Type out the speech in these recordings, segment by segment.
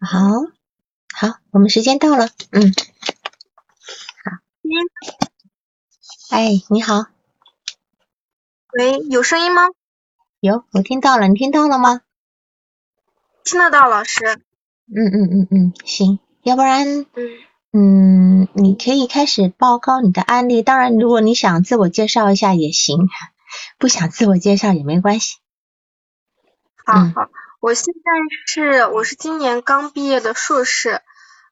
好，好，我们时间到了，嗯，好，哎，你好，喂，有声音吗？有，我听到了，你听到了吗？听得到，老师。嗯嗯嗯嗯，行，要不然，嗯嗯，你可以开始报告你的案例。当然，如果你想自我介绍一下也行，不想自我介绍也没关系。嗯好好，我现在是我是今年刚毕业的硕士，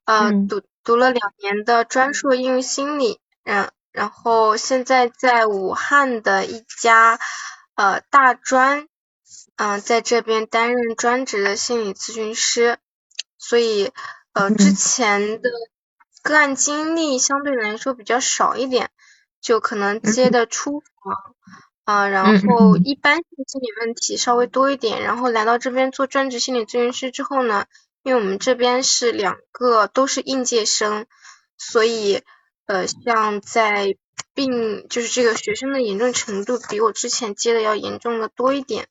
呃，嗯。读读了两年的专硕应用心理，嗯，然后现在在武汉的一家呃大专，嗯、在这边担任专职的心理咨询师，所以呃之嗯。前的个案经历相对来说比较少一点，就可能接的初访。啊，然后一般性心理问题稍微多一点，然后来到这边做专职心理咨询师之后呢，因为我们这边是两个都是应届生，所以呃，像在病就是这个学生的严重程度比我之前接的要严重的多一点。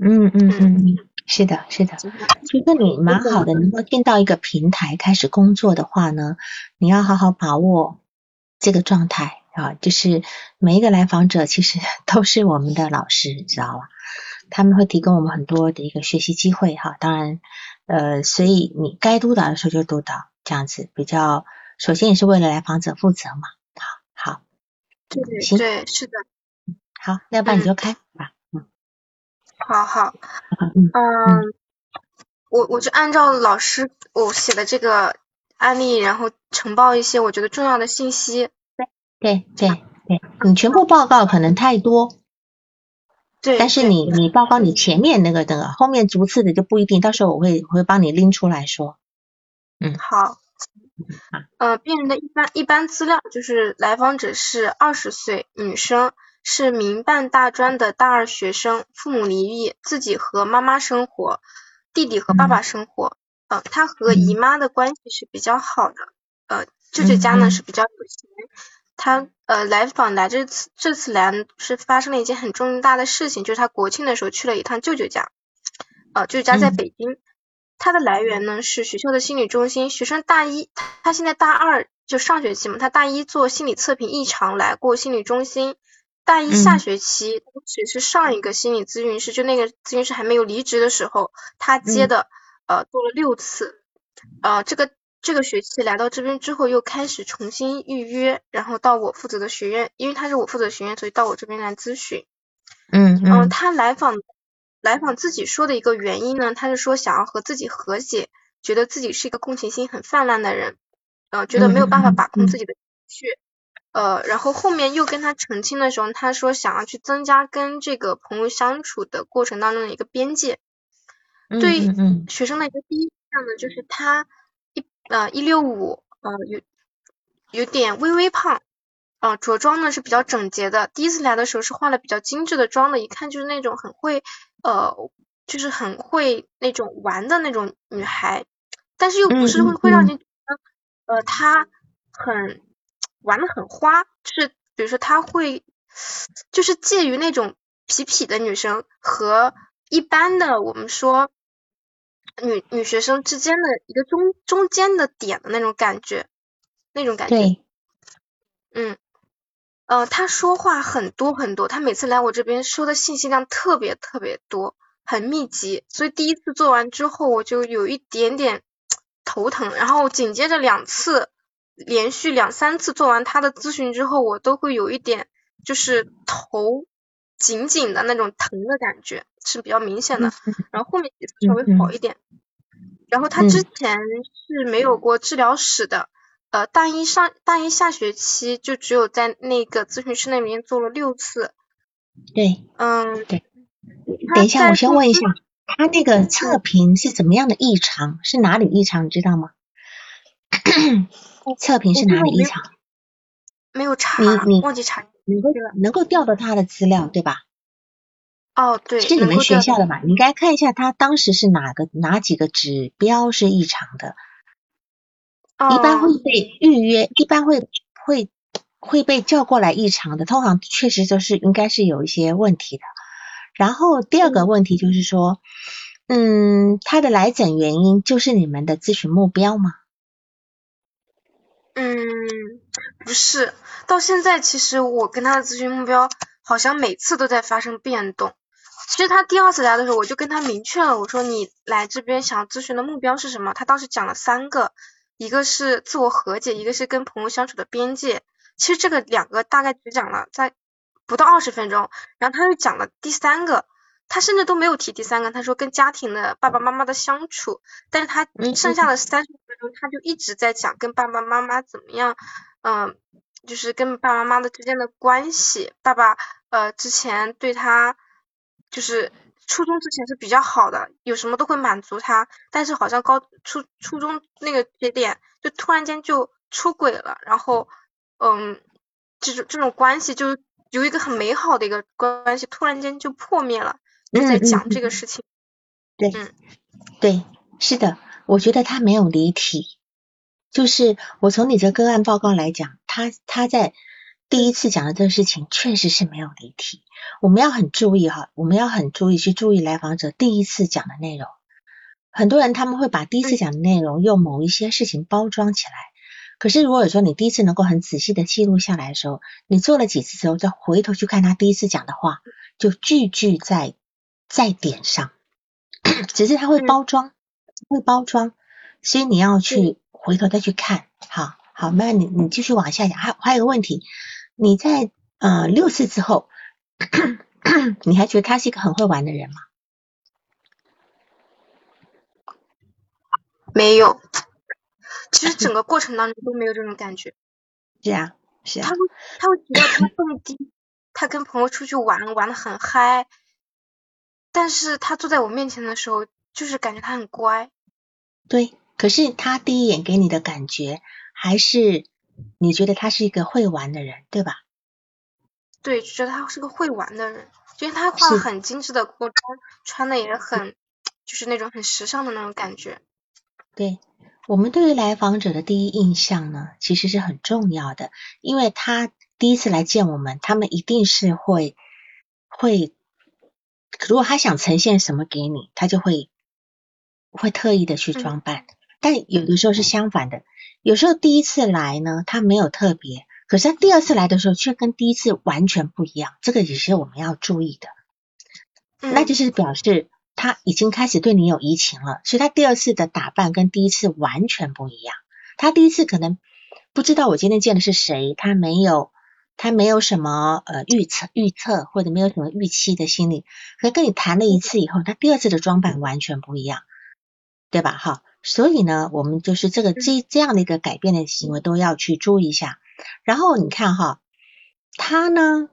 嗯嗯嗯。嗯，是的，是的其实你蛮好的，能够进到一个平台开始工作的话呢，你要好好把握这个状态啊，就是每一个来访者其实 都是我们的老师，知道吧？他们会提供我们很多的一个学习机会哈。当然，呃，所以你该督导的时候就督导，这样子比较，首先也是为了来访者负责嘛。好，好，对行对，是的，好，要不然你就开吧。嗯好好，嗯嗯，我我就按照老师我写的这个案例，然后呈报一些我觉得重要的信息。对对对，你全部报告可能太多，对，但是你你报告你前面那个那个后面逐次的就不一定，到时候我会我会帮你拎出来说。嗯。好呃，病人的一般一般资料就是来访者是二十岁女生，是民办大专的大二学生，父母离异，自己和妈妈生活，弟弟和爸爸生活。呃，她和姨妈的关系是比较好的，呃，舅舅家呢是比较有钱。她呃来访来这次这次来是发生了一件很重大的事情，就是他国庆的时候去了一趟舅舅家，呃，舅舅家在嗯。北京。他的来源呢是学校的心理中心，学生大一，他现在大二就上学期嘛，他大一做心理测评异常来过心理中心，大一下嗯。学期只是上一个心理咨询师，就那个咨询师还没有离职的时候，他接的、呃做了六次，呃这个这个学期来到这边之后又开始重新预约，然后到我负责的学院，因为他是我负责的学院，所以到我这边来咨询。嗯，嗯嗯他来访来访自己说的一个原因呢，他是说想要和自己和解，觉得自己是一个共情心很泛滥的人，呃，觉得没有办法把控自己的情绪，呃，然后后面又跟他澄清的时候，他说想要去增加跟这个朋友相处的过程当中的一个边界。嗯对嗯嗯学生的一个第一印象呢，就是他一呃一六五，呃有有点微微胖，呃着装呢是比较整洁的，第一次来的时候是化了比较精致的妆的，一看就是那种很会呃就是很会那种玩的那种女孩，但是又不是会会让你觉得呃她很玩的很花，就是比如说她会就是介于那种痞痞的女生和一般的我们说女女学生之间的一个中中间的点的那种感觉，那种感觉。对，嗯，呃，他说话很多很多，他每次来我这边说的信息量特别特别多，很密集，所以第一次做完之后我就有一点点头疼，然后紧接着两次，连续两三次做完他的咨询之后，我都会有一点就是头紧紧的那种疼的感觉，是比较明显的，然后后面几次稍微好一点。然后他之前是没有过治疗史的，呃，大一上大一下学期就只有在那个咨询师那边做了六次，对，嗯，对等一下，我先问一下，他那个测评是怎么样的异常？是哪里异常？你知道吗？测评是哪里异常？没有查，你你忘记查。能够能够调到他的资料，对吧？哦，对，是你们学校的嘛？你应该看一下他当时是哪个哪几个指标是异常的，一般会哦被预约，一般会会会被叫过来异常的，通常确实就是应该是有一些问题的。然后第二个问题就是说，嗯，他的来诊原因就是你们的咨询目标吗？嗯，不是，到现在其实我跟他的咨询目标好像每次都在发生变动。其实他第二次来的时候，我就跟他明确了，我说你来这边想咨询的目标是什么？他当时讲了三个，一个是自我和解，一个是跟朋友相处的边界。其实这个两个大概只讲了在不到二十分钟，然后他又讲了第三个。他甚至都没有提第三个，他说跟家庭的爸爸妈妈的相处，但是他剩下的三十分钟他就一直在讲跟爸爸妈妈怎么样，嗯，就是跟爸爸妈妈的之间的关系，爸爸呃之前对他就是初中之前是比较好的，有什么都会满足他，但是好像高初初中那个节点就突然间就出轨了，然后嗯，这种这种关系就有一个很美好的一个关系突然间就破灭了。就在讲这个事情，对，对，是的，我觉得他没有离题，就是我从你这个案报告来讲，他他在第一次讲的这个事情确实是没有离题。我们要很注意哈，我们要很注意去注意来访者第一次讲的内容。很多人他们会把第一次讲的内容用某一些事情包装起来，可是如果说你第一次能够很仔细的记录下来的时候，你做了几次之后再回头去看他第一次讲的话，就句句在。在点上，只是它会包装，会包装，所以你要去回头再去看。好，好，那你你继续往下讲。还还有个问题，你在呃六次之后，你还觉得他是一个很会玩的人吗？没有，其实整个过程当中都没有这种感觉。是啊，是啊。他会他会觉得他蹦迪，他跟朋友出去玩玩的很嗨。但是他坐在我面前的时候，就是感觉他很乖。对，可是他第一眼给你的感觉，还是你觉得他是一个会玩的人，对吧？对，觉得他是个会玩的人，因为他化很精致的裤，穿的也很，就是那种很时尚的那种感觉。对我们对于来访者的第一印象呢，其实是很重要的，因为他第一次来见我们，他们一定是会会。如果他想呈现什么给你，他就会会特意的去装扮。但有的时候是相反的，有时候第一次来呢，他没有特别，可是他第二次来的时候却跟第一次完全不一样，这个也是我们要注意的。那就是表示他已经开始对你有移情了，所以他第二次的打扮跟第一次完全不一样。他第一次可能不知道我今天见的是谁，他没有。他没有什么呃预测预测或者没有什么预期的心理，可跟你谈了一次以后，他第二次的装扮完全不一样，对吧？哈，所以呢，我们就是这个这这样的一个改变的行为都要去注意一下。然后你看哈，他呢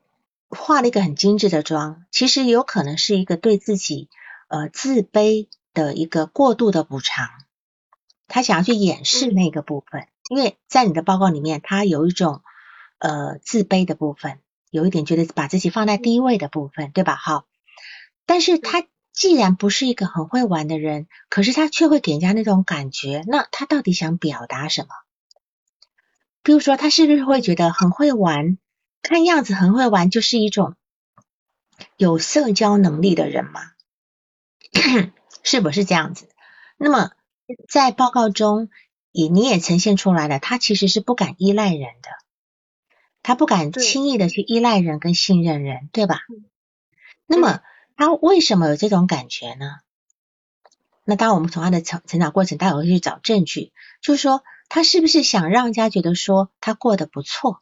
化了一个很精致的妆，其实有可能是一个对自己呃自卑的一个过度的补偿，他想要去掩饰那个部分，因为在你的报告里面，他有一种。呃，自卑的部分，有一点觉得把自己放在第一位的部分，对吧？哈，但是他既然不是一个很会玩的人，可是他却会给人家那种感觉，那他到底想表达什么？比如说，他是不是会觉得很会玩？看样子很会玩，就是一种有社交能力的人吗？是不是这样子？那么在报告中也你也呈现出来了，他其实是不敢依赖人的。他不敢轻易的去依赖人跟信任人，对吧？那么他为什么有这种感觉呢？那当我们从他的成成长过程，待会会去找证据，就是说他是不是想让人家觉得说他过得不错？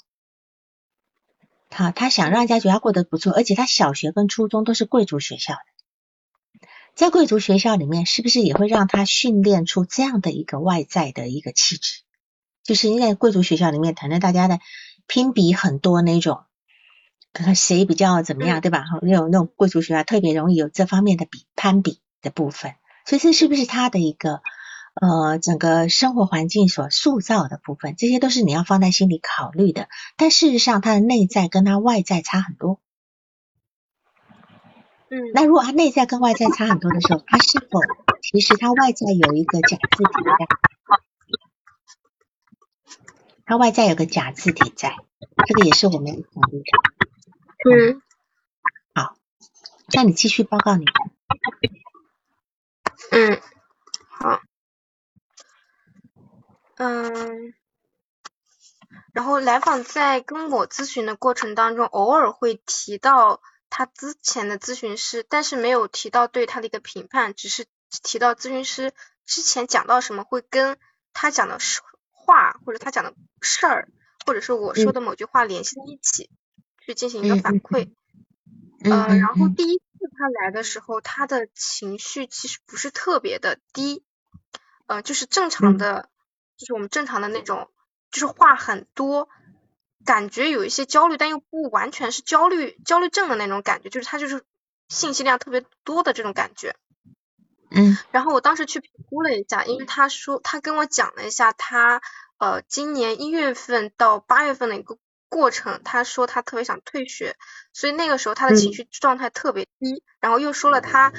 他他想让人家觉得他过得不错，而且他小学跟初中都是贵族学校的，在贵族学校里面，是不是也会让他训练出这样的一个外在的一个气质？就是因为贵族学校里面，可能大家的。拼比很多那种，谁比较怎么样，对吧？那种那种贵族学校特别容易有这方面的比攀比的部分，所以这是不是他的一个呃整个生活环境所塑造的部分？这些都是你要放在心里考虑的。但事实上，他的内在跟他外在差很多。嗯，那如果他内在跟外在差很多的时候，他是否其实他外在有一个假字体在？他外在有个假字体在，这个也是我们要考虑的。嗯，好，那你继续报告你。的。嗯，好，嗯，然后来访在跟我咨询的过程当中，偶尔会提到他之前的咨询师，但是没有提到对他的一个评判，只是提到咨询师之前讲到什么会跟他讲的话或者他讲的事儿，或者是我说的某句话联系在一起，去进行一个反馈。呃，然后第一次他来的时候，他的情绪其实不是特别的低，呃，就是正常的，就是我们正常的那种，就是话很多，感觉有一些焦虑，但又不完全是焦虑焦虑症的那种感觉，就是他就是信息量特别多的这种感觉。嗯。然后我当时去评估了一下，因为他说他跟我讲了一下他呃今年一月份到八月份的一个。过程，他说他特别想退学，所以那个时候他的情绪状态特别低，然后又说了他，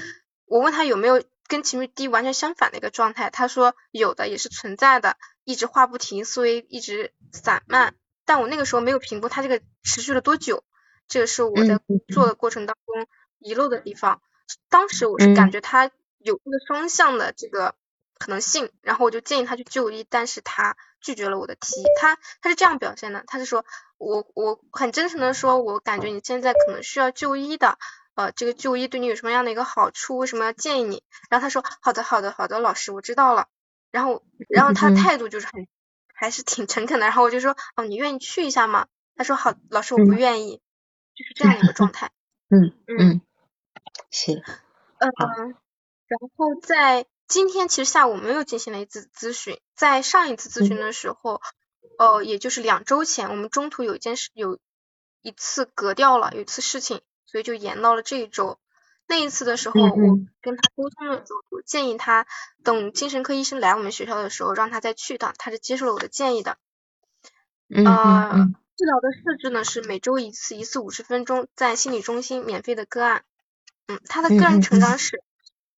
我问他有没有跟情绪低完全相反的一个状态，他说有的也是存在的，一直话不停，思维一直散漫，但我那个时候没有评估他这个持续了多久，这个是我在做的过程当中遗漏的地方，当时我是感觉他有这个双向的这个。可能性，然后我就建议他去就医，但是他拒绝了我的提议。他他是这样表现的，他是说我我很真诚的说，我感觉你现在可能需要就医的，呃，这个就医对你有什么样的一个好处？为什么要建议你？然后他说好的好的好的，老师我知道了。然后然后他态度就是很还是挺诚恳的。然后我就说哦，你愿意去一下吗？他说好，老师我不愿意，就是这样一个状态。嗯嗯，是，嗯，然后在。今天其实下午我们又进行了一次咨询，在上一次咨询的时候，呃，也就是两周前，我们中途有一件事，有一次隔掉了，有一次事情，所以就延到了这一周。那一次的时候，我跟他沟通的时候，我建议他等精神科医生来我们学校的时候，让他再去一趟，他是接受了我的建议的。呃，治疗的设置呢是每周一次，一次五十分钟，在心理中心免费的个案。嗯，他的个人成长史。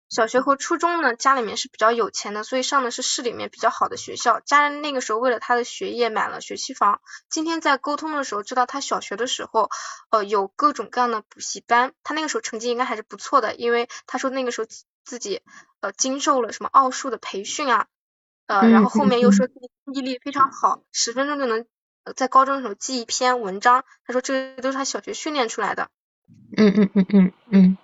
小学和初中呢，家里面是比较有钱的，所以上的是市里面比较好的学校。家人那个时候为了他的学业买了学区房。今天在沟通的时候知道他小学的时候，呃，有各种各样的补习班。他那个时候成绩应该还是不错的，因为他说那个时候自己呃经受了什么奥数的培训啊，呃，然后后面又说自己记忆力非常好，十分钟就能在高中的时候记一篇文章。他说这都是他小学训练出来的。嗯嗯嗯嗯嗯。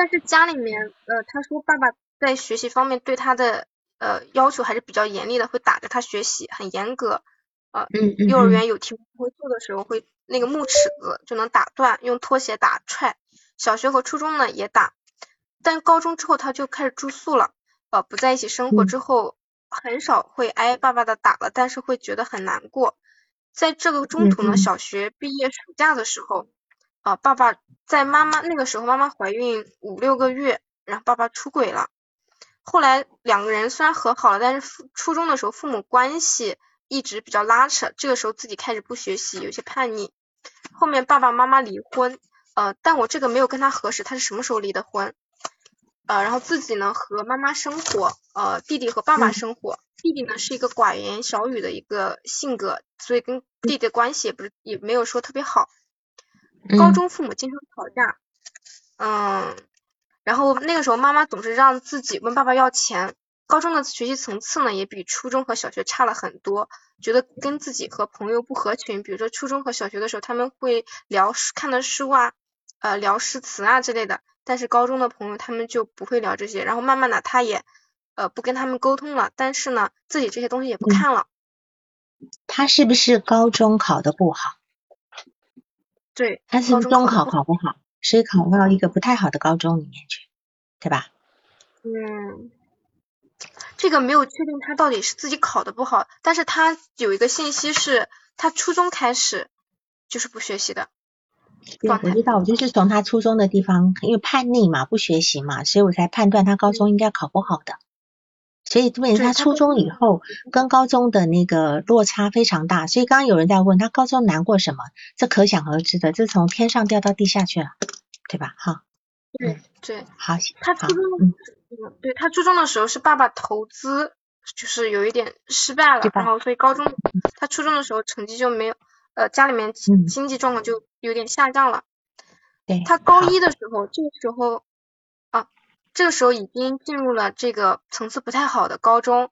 但是家里面，呃，他说爸爸在学习方面对他的呃要求还是比较严厉的，会打着他学习，很严格。呃，幼儿园有题目不会做的时候，会那个木尺子就能打断，用拖鞋打踹。小学和初中呢也打，但高中之后他就开始住宿了，呃，不在一起生活之后，很少会挨爸爸的打了，但是会觉得很难过。在这个中途呢，小学毕业暑假的时候。啊，爸爸在妈妈那个时候，妈妈怀孕五六个月，然后爸爸出轨了。后来两个人虽然和好了，但是初中的时候父母关系一直比较拉扯。这个时候自己开始不学习，有些叛逆。后面爸爸妈妈离婚，呃，但我这个没有跟他核实他是什么时候离的婚。呃，然后自己呢和妈妈生活，呃，弟弟和爸爸生活。弟弟呢是一个寡言少语的一个性格，所以跟弟弟的关系也不是也没有说特别好。高中父母经常吵架，嗯，然后那个时候妈妈总是让自己问爸爸要钱。高中的学习层次呢也比初中和小学差了很多，觉得跟自己和朋友不合群。比如说初中和小学的时候他们会聊看的书啊，呃聊诗词啊之类的，但是高中的朋友他们就不会聊这些。然后慢慢的他也呃不跟他们沟通了，但是呢自己这些东西也不看了。他是不是高中考的不好？对，他是中考考不好，所以考到一个不太好的高中里面去，对吧？嗯，这个没有确定他到底是自己考的不好，但是他有一个信息是，他初中开始就是不学习的。对，我知道，我就是从他初中的地方，因为叛逆嘛，不学习嘛，所以我才判断他高中应该考不好的。所以，问他初中以后跟高中的那个落差非常大，所以刚刚有人在问他高中难过什么，这可想而知的，这从天上掉到地下去了，对吧？哈，对对，好，他初中，嗯，对他初中的时候是爸爸投资，就是有一点失败了，然后所以高中他初中的时候成绩就没有，呃，家里面经济状况就有点下降了。对，他高一的时候，这个时候。这个时候已经进入了这个层次不太好的高中，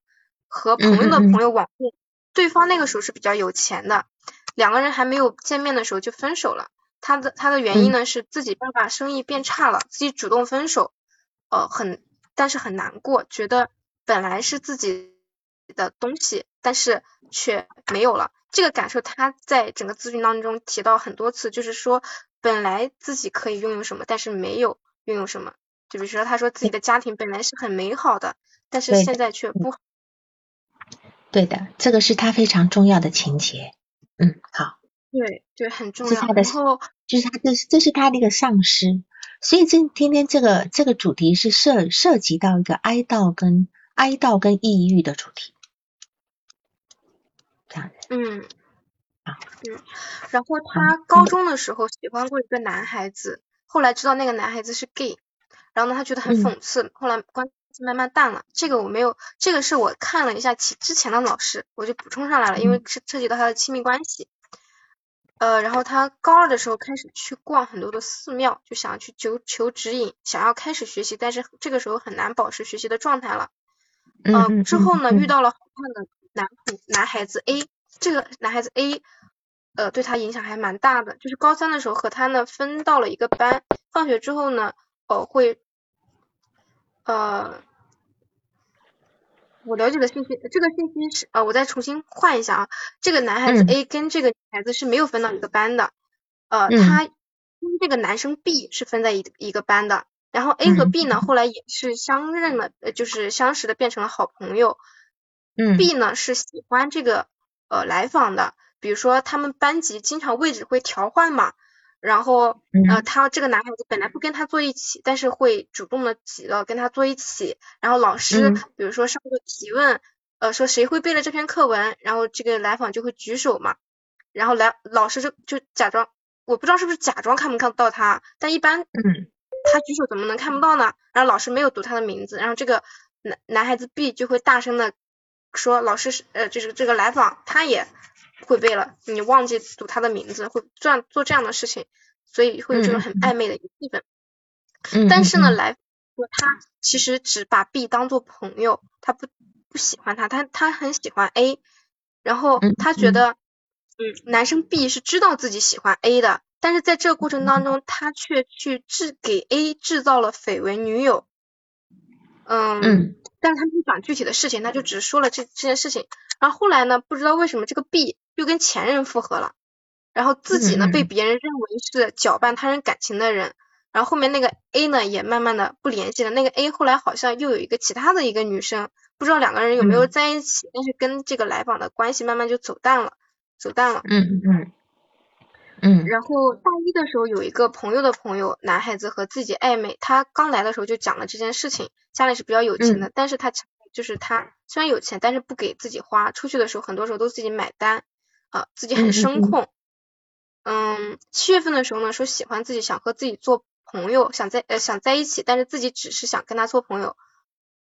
和朋友的朋友网恋，对方那个时候是比较有钱的，两个人还没有见面的时候就分手了。他的他的原因呢是自己爸爸生意变差了，自己主动分手，呃很但是很难过，觉得本来是自己的东西，但是却没有了。这个感受他在整个咨询当中提到很多次，就是说本来自己可以拥有什么，但是没有拥有什么。就比如说他说自己的家庭本来是很美好的，但是现在却不好。对的，这个是他非常重要的情节。嗯，好。对对，很重要。然后就是他，这是这是他的一个丧失，所以这今天这个这个主题是涉涉及到一个哀悼跟哀悼跟抑郁的主题，这样子。嗯。好。嗯。然后他高中的时候喜欢过一个男孩子，后来知道那个男孩子是 gay，然后呢他觉得很讽刺，后来关系慢慢淡了。这个我没有，这个是我看了一下其之前的老师，我就补充上来了，因为是涉及到他的亲密关系。呃，然后他高二的时候开始去逛很多的寺庙，就想去求求指引，想要开始学习，但是这个时候很难保持学习的状态了。嗯。之后呢，遇到了好看的男男孩子 A，这个男孩子 A，呃，对他影响还蛮大的。就是高三的时候和他呢分到了一个班，放学之后呢，呃，会，呃。我了解的信息，这个信息是呃，我再重新换一下啊。这个男孩子 A 跟这个女孩子是没有分到一个班的，呃，他跟这个男生 B 是分在一一个班的。然后 A 和 B 呢，后来也是相认了，就是相识的，变成了好朋友。嗯。B 呢是喜欢这个呃来访的，比如说他们班级经常位置会调换嘛。然后，呃，他这个男孩子本来不跟他坐一起，但是会主动的挤到跟他坐一起。然后老师，比如说上课提问，呃，说谁会背了这篇课文，然后这个来访就会举手嘛。然后来老师就就假装，我不知道是不是假装看不看到他，但一般，嗯，他举手怎么能看不到呢？然后老师没有读他的名字，然后这个男男孩子 B 就会大声的说，老师是，呃，就是这个来访他也。会背了，你忘记读他的名字，会这样做这样的事情，所以会有这种很暧昧的一个气氛。嗯。但是呢，来说他其实只把 B 当做朋友，他不不喜欢他，他他很喜欢 A，然后他觉得，嗯，男生 B 是知道自己喜欢 A 的，但是在这个过程当中，他却去制给 A 制造了绯闻女友。嗯。嗯。但是他没讲具体的事情，他就只说了这这件事情。然后后来呢，不知道为什么这个 B 又跟前任复合了，然后自己呢被别人认为是搅拌他人感情的人。然后后面那个 A 呢也慢慢的不联系了。那个 A 后来好像又有一个其他的一个女生，不知道两个人有没有在一起，但是跟这个来访的关系慢慢就走淡了，走淡了。嗯嗯嗯。嗯。然后大一的时候有一个朋友的朋友男孩子和自己暧昧，他刚来的时候就讲了这件事情，家里是比较有钱的，但是他。就是他虽然有钱，但是不给自己花，出去的时候很多时候都自己买单，啊，自己很声控。嗯，七月份的时候呢，说喜欢自己，想和自己做朋友，想在呃想在一起，但是自己只是想跟他做朋友。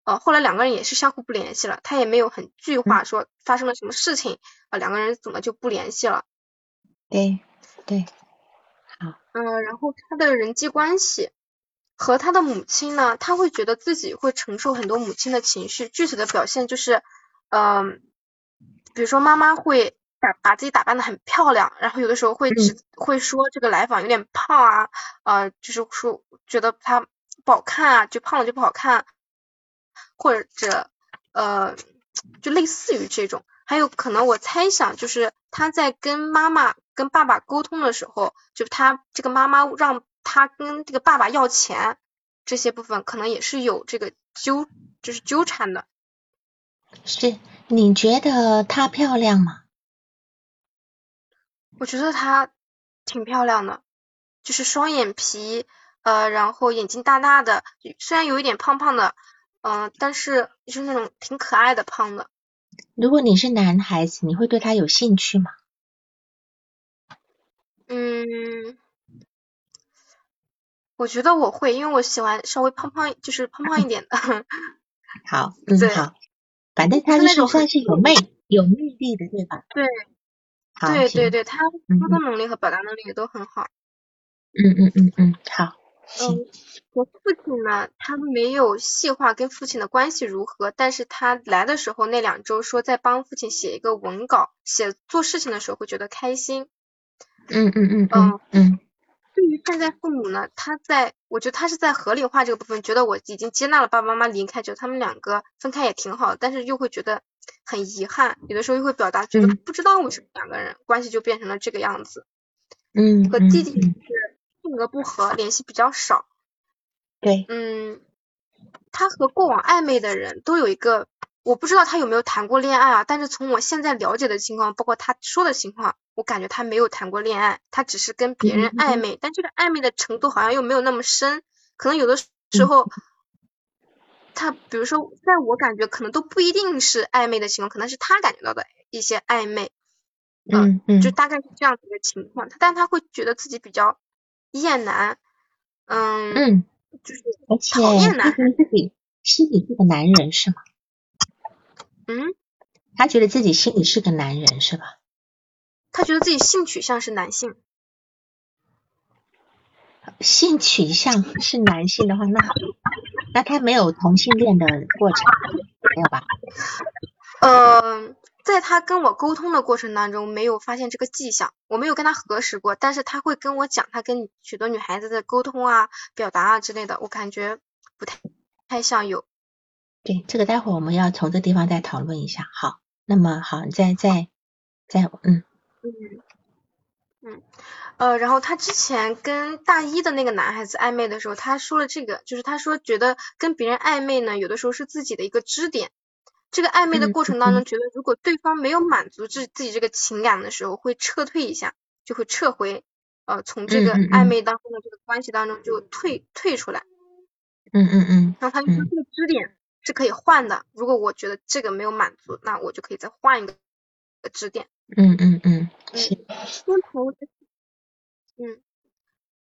呃，后来两个人也是相互不联系了，他也没有很具化说发生了什么事情啊，两个人怎么就不联系了？对对，好。嗯，然后他的人际关系。和他的母亲呢，他会觉得自己会承受很多母亲的情绪。具体的表现就是，嗯，比如说妈妈会打把自己打扮的很漂亮，然后有的时候会只会说这个来访有点胖啊，呃，就是说觉得他不好看啊，就胖了就不好看，或者呃，就类似于这种。还有可能我猜想就是他在跟妈妈跟爸爸沟通的时候，就他这个妈妈让。他跟这个爸爸要钱，这些部分可能也是有这个纠，就是纠缠的。是，你觉得她漂亮吗？我觉得她挺漂亮的，就是双眼皮，呃，然后眼睛大大的，虽然有一点胖胖的，嗯，但是就是那种挺可爱的胖的。如果你是男孩子，你会对她有兴趣吗？嗯。我觉得我会，因为我喜欢稍微胖胖，就是胖胖一点的。好，嗯，好，反正他就是算是有魅有魅力的，对吧？对，对对对，他沟通能力和表达能力也都很好。嗯嗯嗯嗯，好，嗯，我父亲呢，他没有细化跟父亲的关系如何，但是他来的时候那两周说在帮父亲写一个文稿，写做事情的时候会觉得开心。嗯嗯嗯嗯嗯。对于现在父母呢，他在，我觉得他是在合理化这个部分，觉得我已经接纳了爸爸妈妈离开，觉得他们两个分开也挺好，但是又会觉得很遗憾，有的时候又会表达觉得不知道为什么两个人关系就变成了这个样子。嗯。和弟弟是性格不合，联系比较少。对。嗯，他和过往暧昧的人都有一个，我不知道他有没有谈过恋爱啊，但是从我现在了解的情况，包括他说的情况。我感觉他没有谈过恋爱，他只是跟别人暧昧，但这个暧昧的程度好像又没有那么深，可能有的时候，他比如说，在我感觉可能都不一定是暧昧的情况，可能是他感觉到的一些暧昧，嗯嗯，就大概是这样子一个情况，他但他会觉得自己比较厌男，嗯嗯，就是。讨厌男，自己心里是个男人是吗？嗯，他觉得自己心里是个男人是吧？他觉得自己性取向是男性，性取向是男性的话，那那他没有同性恋的过程，没有吧？嗯，在他跟我沟通的过程当中，没有发现这个迹象，我没有跟他核实过，但是他会跟我讲他跟许多女孩子的沟通啊、表达啊之类的，我感觉不太太像有。对，这个待会儿我们要从这地方再讨论一下。好，那么好，你再再再嗯。嗯嗯呃，然后他之前跟大一的那个男孩子暧昧的时候，他说了这个，就是他说觉得跟别人暧昧呢，有的时候是自己的一个支点。这个暧昧的过程当中，觉得如果对方没有满足自自己这个情感的时候，会撤退一下，就会撤回呃从这个暧昧当中的这个关系当中就退退出来。嗯嗯嗯。然后他就说这个支点是可以换的，如果我觉得这个没有满足，那我就可以再换一个支点。嗯嗯嗯，是跟朋友的，嗯，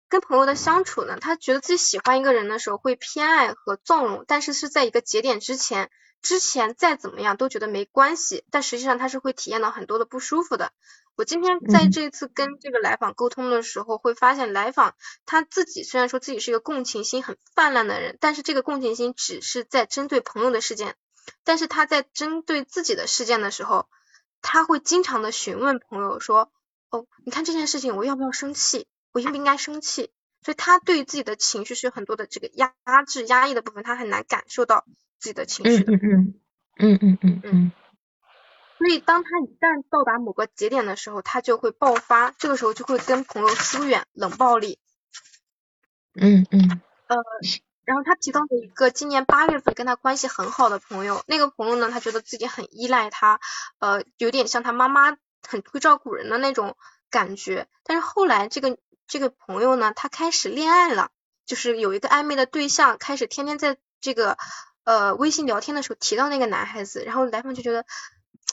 跟朋友的相处呢，他觉得自己喜欢一个人的时候会偏爱和纵容，但是是在一个节点之前，之前再怎么样都觉得没关系，但实际上他是会体验到很多的不舒服的。我今天在这次跟这个来访沟通的时候，会发现来访他自己虽然说自己是一个共情心很泛滥的人，但是这个共情心只是在针对朋友的事件，但是他在针对自己的事件的时候。他会经常的询问朋友说，哦，你看这件事情我要不要生气，我应不应该生气？所以他对自己的情绪是有很多的这个压压制、压抑的部分，他很难感受到自己的情绪的。嗯嗯嗯嗯嗯嗯。所以当他一旦到达某个节点的时候，他就会爆发，这个时候就会跟朋友疏远、冷暴力。嗯嗯。呃。然后他提到了一个今年八月份跟他关系很好的朋友，那个朋友呢，他觉得自己很依赖他，呃，有点像他妈妈，很会照顾人的那种感觉。但是后来这个这个朋友呢，他开始恋爱了，就是有一个暧昧的对象，开始天天在这个呃微信聊天的时候提到那个男孩子，然后来访就觉得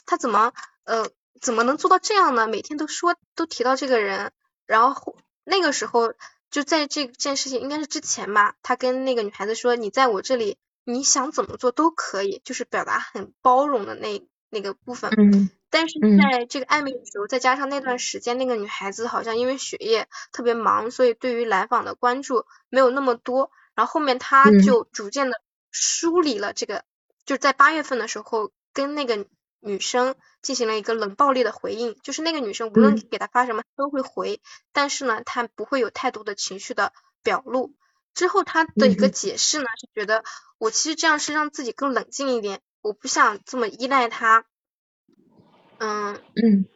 他怎么呃怎么能做到这样呢？每天都说都提到这个人，然后那个时候。就在这件事情应该是之前吧，他跟那个女孩子说，你在我这里，你想怎么做都可以，就是表达很包容的那那个部分。嗯。但是在这个暧昧的时候，再加上那段时间，那个女孩子好像因为学业特别忙，所以对于来访的关注没有那么多。然后后面他就逐渐的梳理了这个，就是在八月份的时候跟那个。女生进行了一个冷暴力的回应，就是那个女生无论给他发什么都会回，但是呢，他不会有太多的情绪的表露。之后他的一个解释呢，是觉得我其实这样是让自己更冷静一点，我不想这么依赖他。嗯嗯，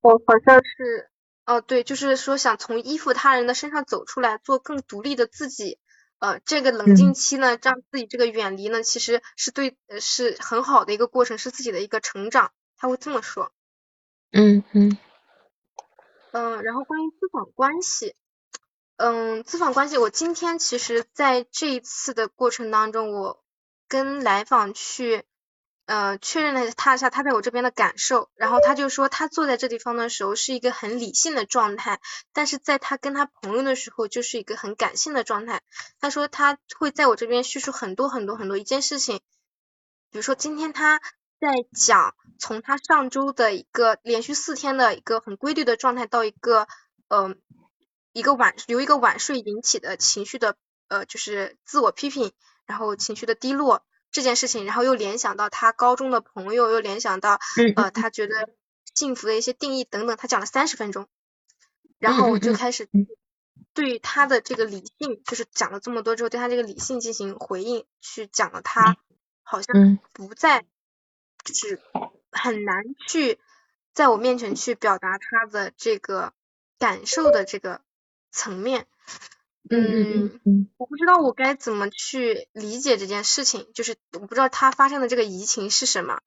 我好像是哦对，就是说想从依附他人的身上走出来，做更独立的自己。呃，这个冷静期呢，让自己这个远离呢，其实是对，是很好的一个过程，是自己的一个成长。他会这么说。嗯嗯。嗯，然后关于咨访关系，嗯，咨访关系，我今天其实在这一次的过程当中，我跟来访去。呃，确认了他一下他在我这边的感受，然后他就说他坐在这地方的时候是一个很理性的状态，但是在他跟他朋友的时候就是一个很感性的状态。他说他会在我这边叙述很多很多很多一件事情，比如说今天他在讲从他上周的一个连续四天的一个很规律的状态到一个嗯一个晚由一个晚睡引起的情绪的呃就是自我批评，然后情绪的低落这件事情，然后又联想到他高中的朋友，又联想到呃他觉得幸福的一些定义等等，他讲了三十分钟，然后我就开始对他的这个理性，就是讲了这么多之后，对他这个理性进行回应，去讲了他好像不再就是很难去在我面前去表达他的这个感受的这个。层面，嗯嗯，我不知道我该怎么去理解这件事情，就是我不知道他发生的这个移情是什么，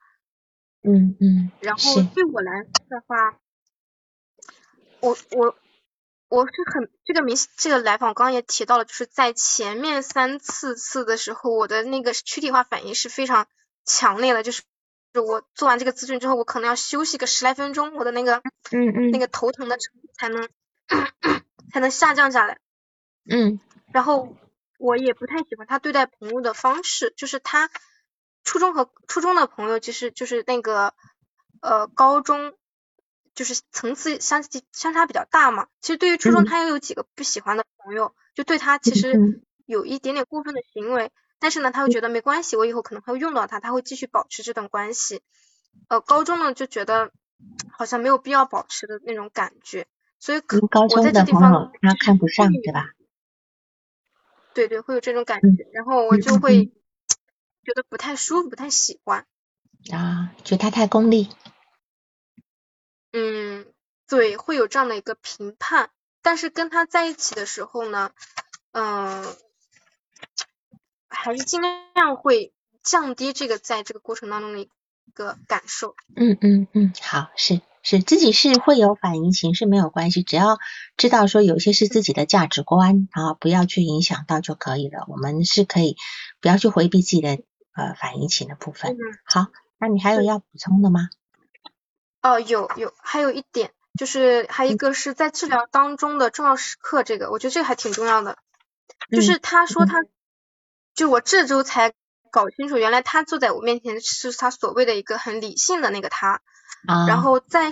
嗯嗯，然后对我来说的话，我我我是很这个明这个来访，刚刚也提到了，就是在前面三次次的时候，我的那个躯体化反应是非常强烈的，就是就我做完这个咨询之后，我可能要休息个十来分钟，我的那个嗯嗯那个头疼的程度才能。才能下降下来。嗯，然后我也不太喜欢他对待朋友的方式，就是他初中和初中的朋友，其实就是那个呃高中，就是层次相相差比较大嘛。其实对于初中，他又有几个不喜欢的朋友，就对他其实有一点点过分的行为，但是呢，他会觉得没关系，我以后可能会用到他，他会继续保持这段关系。呃，高中呢就觉得好像没有必要保持的那种感觉。所以，高中的朋友他看不上，对吧？对对，会有这种感觉，然后我就会觉得不太舒服，不太喜欢。啊，觉得他太功利。嗯，对，会有这样的一个评判。但是跟他在一起的时候呢，嗯，还是尽量会降低这个在这个过程当中的一个感受。嗯嗯嗯，好，是。是自己是会有反应情绪没有关系，只要知道说有些是自己的价值观啊，不要去影响到就可以了。我们是可以不要去回避自己的呃反应情的部分。好，那你还有要补充的吗？哦，有有，还有一点就是还一个是在治疗当中的重要时刻，这个我觉得这个还挺重要的。就是他说他，就我这周才搞清楚，原来他坐在我面前是他所谓的一个很理性的那个他。然后在，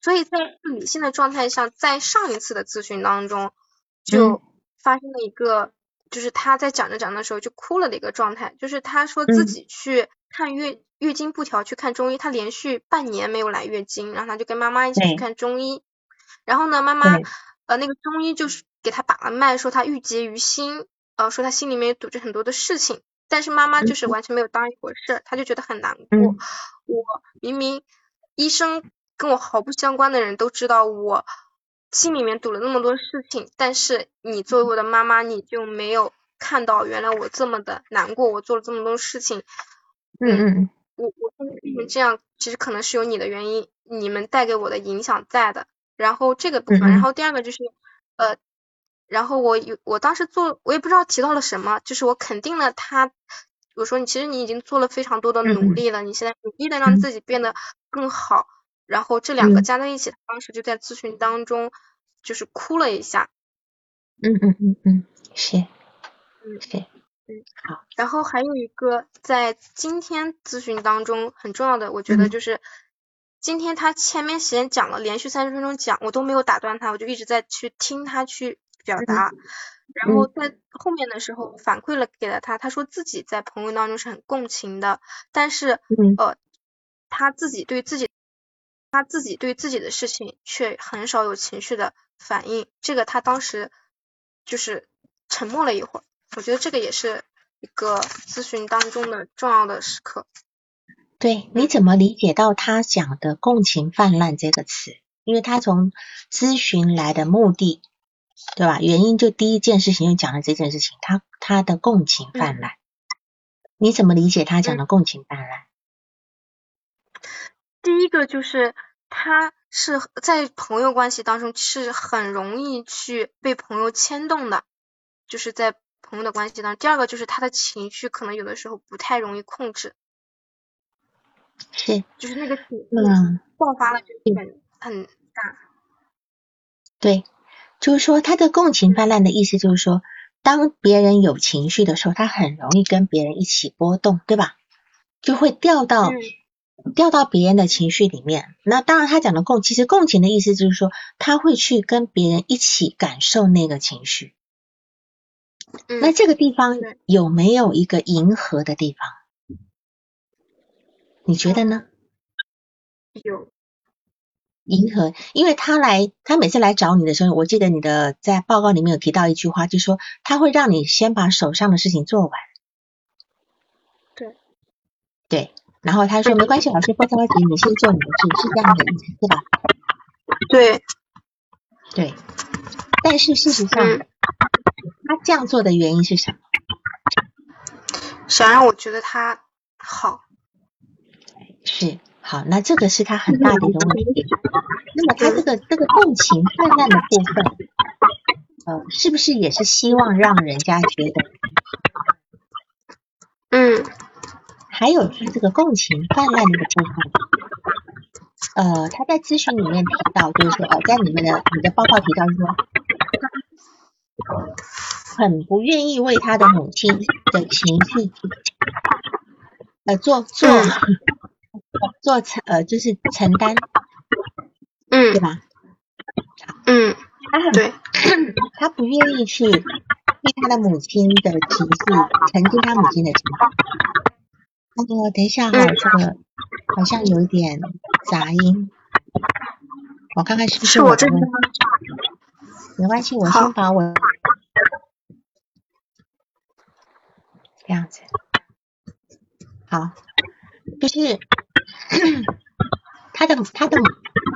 所以在理性的状态下，在上一次的咨询当中，就发生了一个，就是他在讲着讲的时候就哭了的一个状态，就是他说自己去看月月经不调去看中医，他连续半年没有来月经，然后他就跟妈妈一起去看中医，然后呢，妈妈呃那个中医就是给他把了脉，说他郁结于心，呃说他心里面堵着很多的事情，但是妈妈就是。完全没有当一回事，他就觉得很难过，我明明。医生跟我毫不相关的人都知道我心里面堵了那么多事情，但是你作为我的妈妈，你就没有看到原来我这么的难过，我做了这么多事情。嗯嗯，我我变成这样，其实可能是有你的原因，你们带给我的影响在的。然后这个部分，然后第二个就是呃，然后我有我当时做，我也不知道提到了什么，就是我肯定了他。我说你其实你已经做了非常多的努力了，你现在努力的让自己变得更好，然后这两个加在一起，当时就在咨询当中就是哭了一下。嗯嗯嗯嗯，是，嗯是，嗯好。然后还有一个在今天咨询当中很重要的，我觉得就是今天他前面时间讲了连续三十分钟讲，我都没有打断他，我就一直在去听他去表达。然后在后面的时候反馈了给了他，他说自己在朋友当中是很共情的，但是呃他自己对自己他自己对自己的事情却很少有情绪的反应，这个他当时就是沉默了一会儿，我觉得这个也是一个咨询当中的重要的时刻。对，你怎么理解到他讲的共情泛滥这个词？因为他从咨询来的目的。对吧？原因就第一件事情就讲了这件事情，他他的共情泛滥，你怎么理解他讲的共情泛滥？第一个就是他是在朋友关系当中是很容易去被朋友牵动的，就是在朋友的关系当中。第二个就是他的情绪可能有的时候不太容易控制，是，就是那个情绪爆发了就很很大，对。就是说，他的共情泛滥的意思就是说，当别人有情绪的时候，他很容易跟别人一起波动，对吧？就会掉到掉到别人的情绪里面。那当然，他讲的共，其实共情的意思就是说，他会去跟别人一起感受那个情绪。那这个地方有没有一个迎合的地方？你觉得呢？有。迎合，因为他来，他每次来找你的时候，我记得你的在报告里面有提到一句话，就说他会让你先把手上的事情做完。对。对，然后他说没关系，老师不着急，你先做你的事，是这样的意思，对吧？对。对。但是事实上，他这样做的原因是什么？想让我觉得他好。是。好，那这个是他很大的一个问题。那么他这个这个共情泛滥的部分，呃，是不是也是希望让人家觉得？嗯。还有他这个共情泛滥的部分，呃，他在咨询里面提到，就是说，呃，在你们的你的报告提到说，很不愿意为他的母亲的情绪，呃，做做。做承呃就是承担，嗯，对吧？嗯，他很对，他不愿意去为他的母亲的情绪，承接他母亲的情绪。那个等一下哈，这个好像有一点杂音，我看看是不是我这边。没关系，我先把我这样子，好，就是。他的他的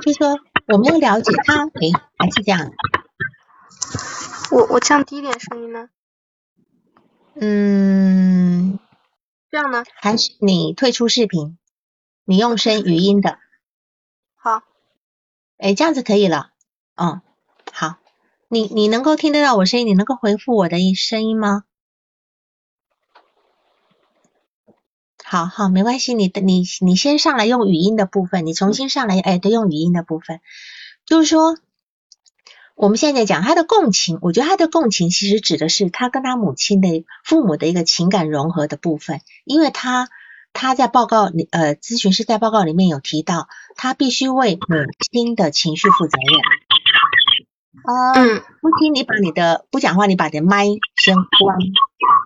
就是说，我们要了解他，诶，还是这样。我我降低一点声音呢？嗯，这样呢？还是你退出视频，你用声语音的。好。哎，这样子可以了。嗯，好。你你能够听得到我声音？你能够回复我的声音吗？好好，没关系，你的你你先上来用语音的部分，你重新上来，哎，都用语音的部分。就是说，我们现在讲他的共情，我觉得他的共情其实指的是他跟他母亲的父母的一个情感融合的部分，因为他他在报告里，呃，咨询师在报告里面有提到，他必须为母亲的情绪负责任。嗯，不听，你把你的不讲话，你把你的麦先关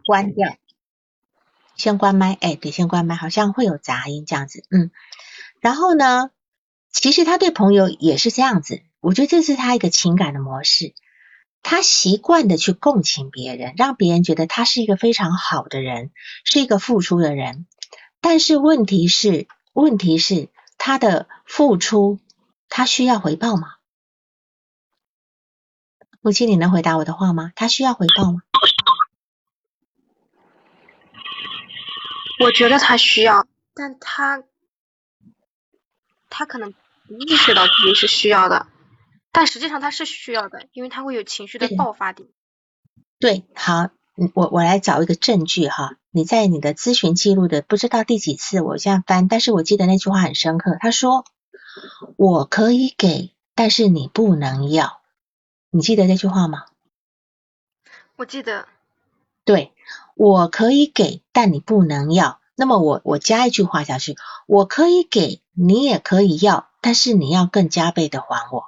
关掉。先关麦，哎，对，先关麦，好像会有杂音这样子，嗯，然后呢，其实他对朋友也是这样子，我觉得这是他一个情感的模式，他习惯的去共情别人，让别人觉得他是一个非常好的人，是一个付出的人，但是问题是，问题是他的付出，他需要回报吗？母亲，你能回答我的话吗？他需要回报吗？我觉得他需要，但他他可能不意识到自己是需要的，但实际上他是需要的，因为他会有情绪的爆发点。对，好，我我来找一个证据哈，你在你的咨询记录的不知道第几次，我这样翻，但是我记得那句话很深刻，他说我可以给，但是你不能要，你记得这句话吗？我记得。对。我可以给，但你不能要。那么我我加一句话下去，我可以给你也可以要，但是你要更加倍的还我，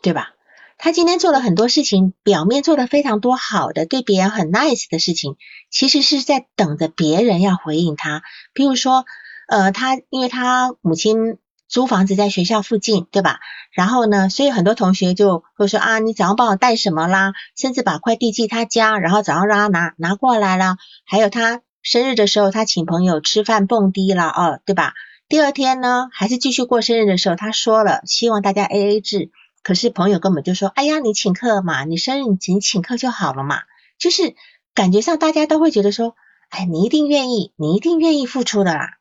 对吧？他今天做了很多事情，表面做了非常多好的，对别人很 nice 的事情，其实是在等着别人要回应他。比如说，呃，他因为他母亲。租房子在学校附近，对吧？然后呢，所以很多同学就会说啊，你早上帮我带什么啦？甚至把快递寄他家，然后早上让他拿拿过来啦。还有他生日的时候，他请朋友吃饭蹦迪了，哦，对吧？第二天呢，还是继续过生日的时候，他说了希望大家 A A 制，可是朋友根本就说，哎呀，你请客嘛，你生日你请客就好了嘛，就是感觉上大家都会觉得说，哎，你一定愿意，你一定愿意付出的啦，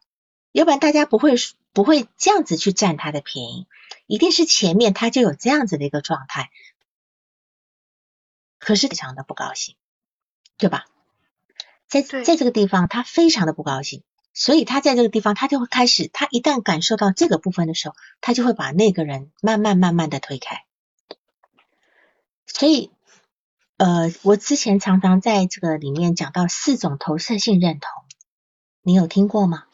要不然大家不会。不会这样子去占他的便宜，一定是前面他就有这样子的一个状态，可是非常的不高兴，对吧？在在这个地方他非常的不高兴，所以他在这个地方他就会开始，他一旦感受到这个部分的时候，他就会把那个人慢慢慢慢的推开。所以，呃，我之前常常在这个里面讲到四种投射性认同，你有听过吗？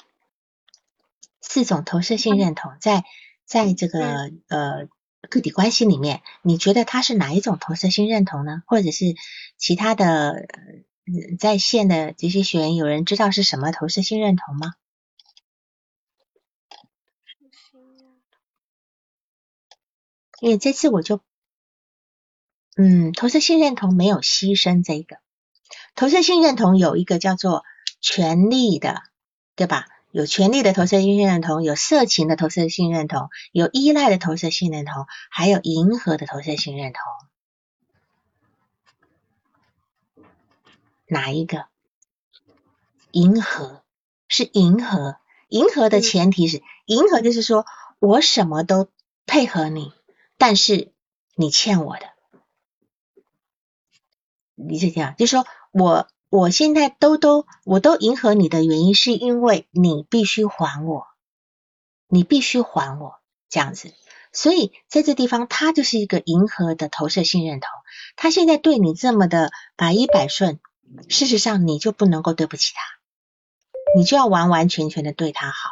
四种投射性认同，在在这个呃个体关系里面，你觉得它是哪一种投射性认同呢？或者是其他的在线的这些学员，有人知道是什么投射性认同吗？因为这次我就，嗯，投射性认同没有牺牲这个，投射性认同有一个叫做权力的，对吧？有权力的投射性认同，有色情的投射性认同，有依赖的投射性认同，还有迎合的投射性认同，哪一个？迎合是迎合，迎合的前提是迎合，就是说我什么都配合你。但是你欠我的，你是这样，就是说我我现在都都我都迎合你的原因，是因为你必须还我，你必须还我这样子。所以在这地方，他就是一个迎合的投射性认同。他现在对你这么的百依百顺，事实上你就不能够对不起他，你就要完完全全的对他好。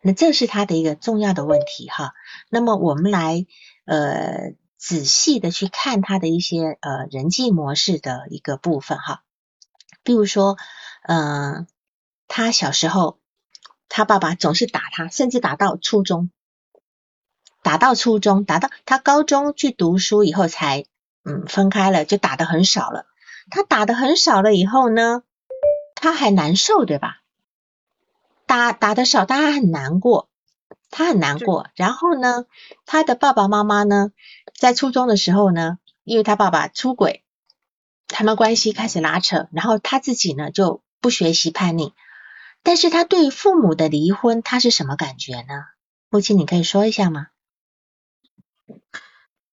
那这是他的一个重要的问题哈。那么我们来呃仔细的去看他的一些呃人际模式的一个部分哈。比如说，嗯，他小时候他爸爸总是打他，甚至打到初中，打到初中，打到他高中去读书以后才嗯分开了，就打的很少了。他打的很少了以后呢，他还难受对吧？打打的少，他还很难过，他很难过。然后呢，他的爸爸妈妈呢，在初中的时候呢，因为他爸爸出轨，他们关系开始拉扯，然后他自己呢就不学习叛逆。但是他对父母的离婚，他是什么感觉呢？母亲，你可以说一下吗？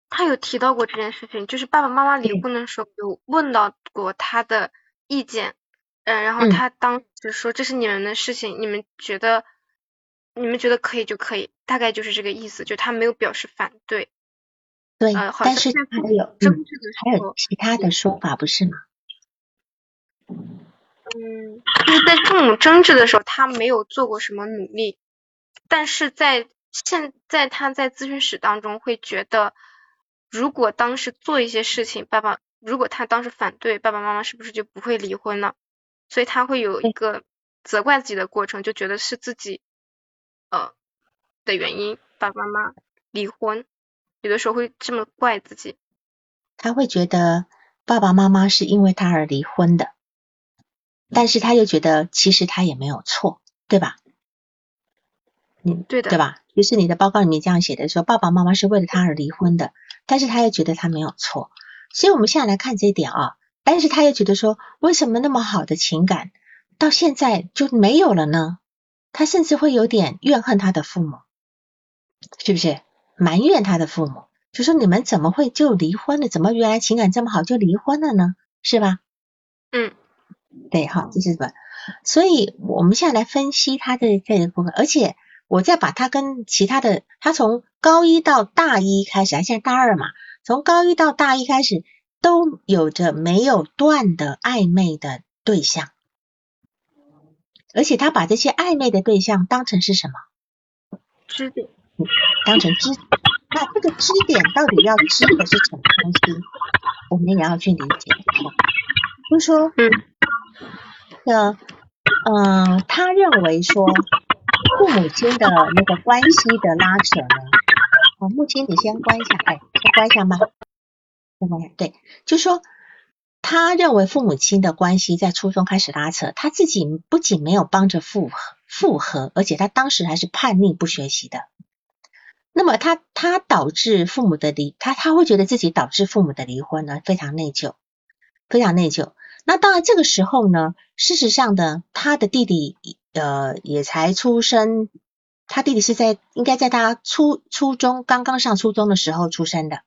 他有提到过这件事情，就是爸爸妈妈离婚的时候有问到过他的意见。嗯，然后他当时说这是你们的事情，你们觉得你们觉得可以就可以，大概就是这个意思，就他没有表示反对。对，但是还有嗯，还有其他的说法不是吗？嗯，就是在父母争执的时候，他没有做过什么努力，但是在现在他在咨询室当中会觉得，如果当时做一些事情，爸爸如果他当时反对，爸爸妈妈是不是就不会离婚了？所以他会有一个责怪自己的过程，就觉得是自己呃的原因，爸爸妈妈离婚，有的时候会这么怪自己。他会觉得爸爸妈妈是因为他而离婚的，但是他又觉得其实他也没有错，对吧？嗯对的，对吧？就是你的报告里面这样写的，说爸爸妈妈是为了他而离婚的，但是他又觉得他没有错。所以我们现在来看这一点啊。但是他又觉得说，为什么那么好的情感到现在就没有了呢？他甚至会有点怨恨他的父母，是不是？埋怨他的父母，就说你们怎么会就离婚了？怎么原来情感这么好就离婚了呢？是吧？嗯，对，好，这是什么？所以我们现在来分析他的这个部分，而且我再把他跟其他的，他从高一到大一开始，现在大二嘛，从高一到大一开始。都有着没有断的暧昧的对象，而且他把这些暧昧的对象当成是什么？支点，当成支。那这个支点到底要支的是什么东西？我们也要去理解。就是说，嗯，那，嗯，他认为说父母亲的那个关系的拉扯呢？好，木青，你先关一下，哎，先关一下麦。对，就说他认为父母亲的关系在初中开始拉扯，他自己不仅没有帮着复合复合，而且他当时还是叛逆不学习的。那么他他导致父母的离，他他会觉得自己导致父母的离婚呢，非常内疚，非常内疚。那当然这个时候呢，事实上呢，他的弟弟呃也才出生，他弟弟是在应该在他初初中刚刚上初中的时候出生的，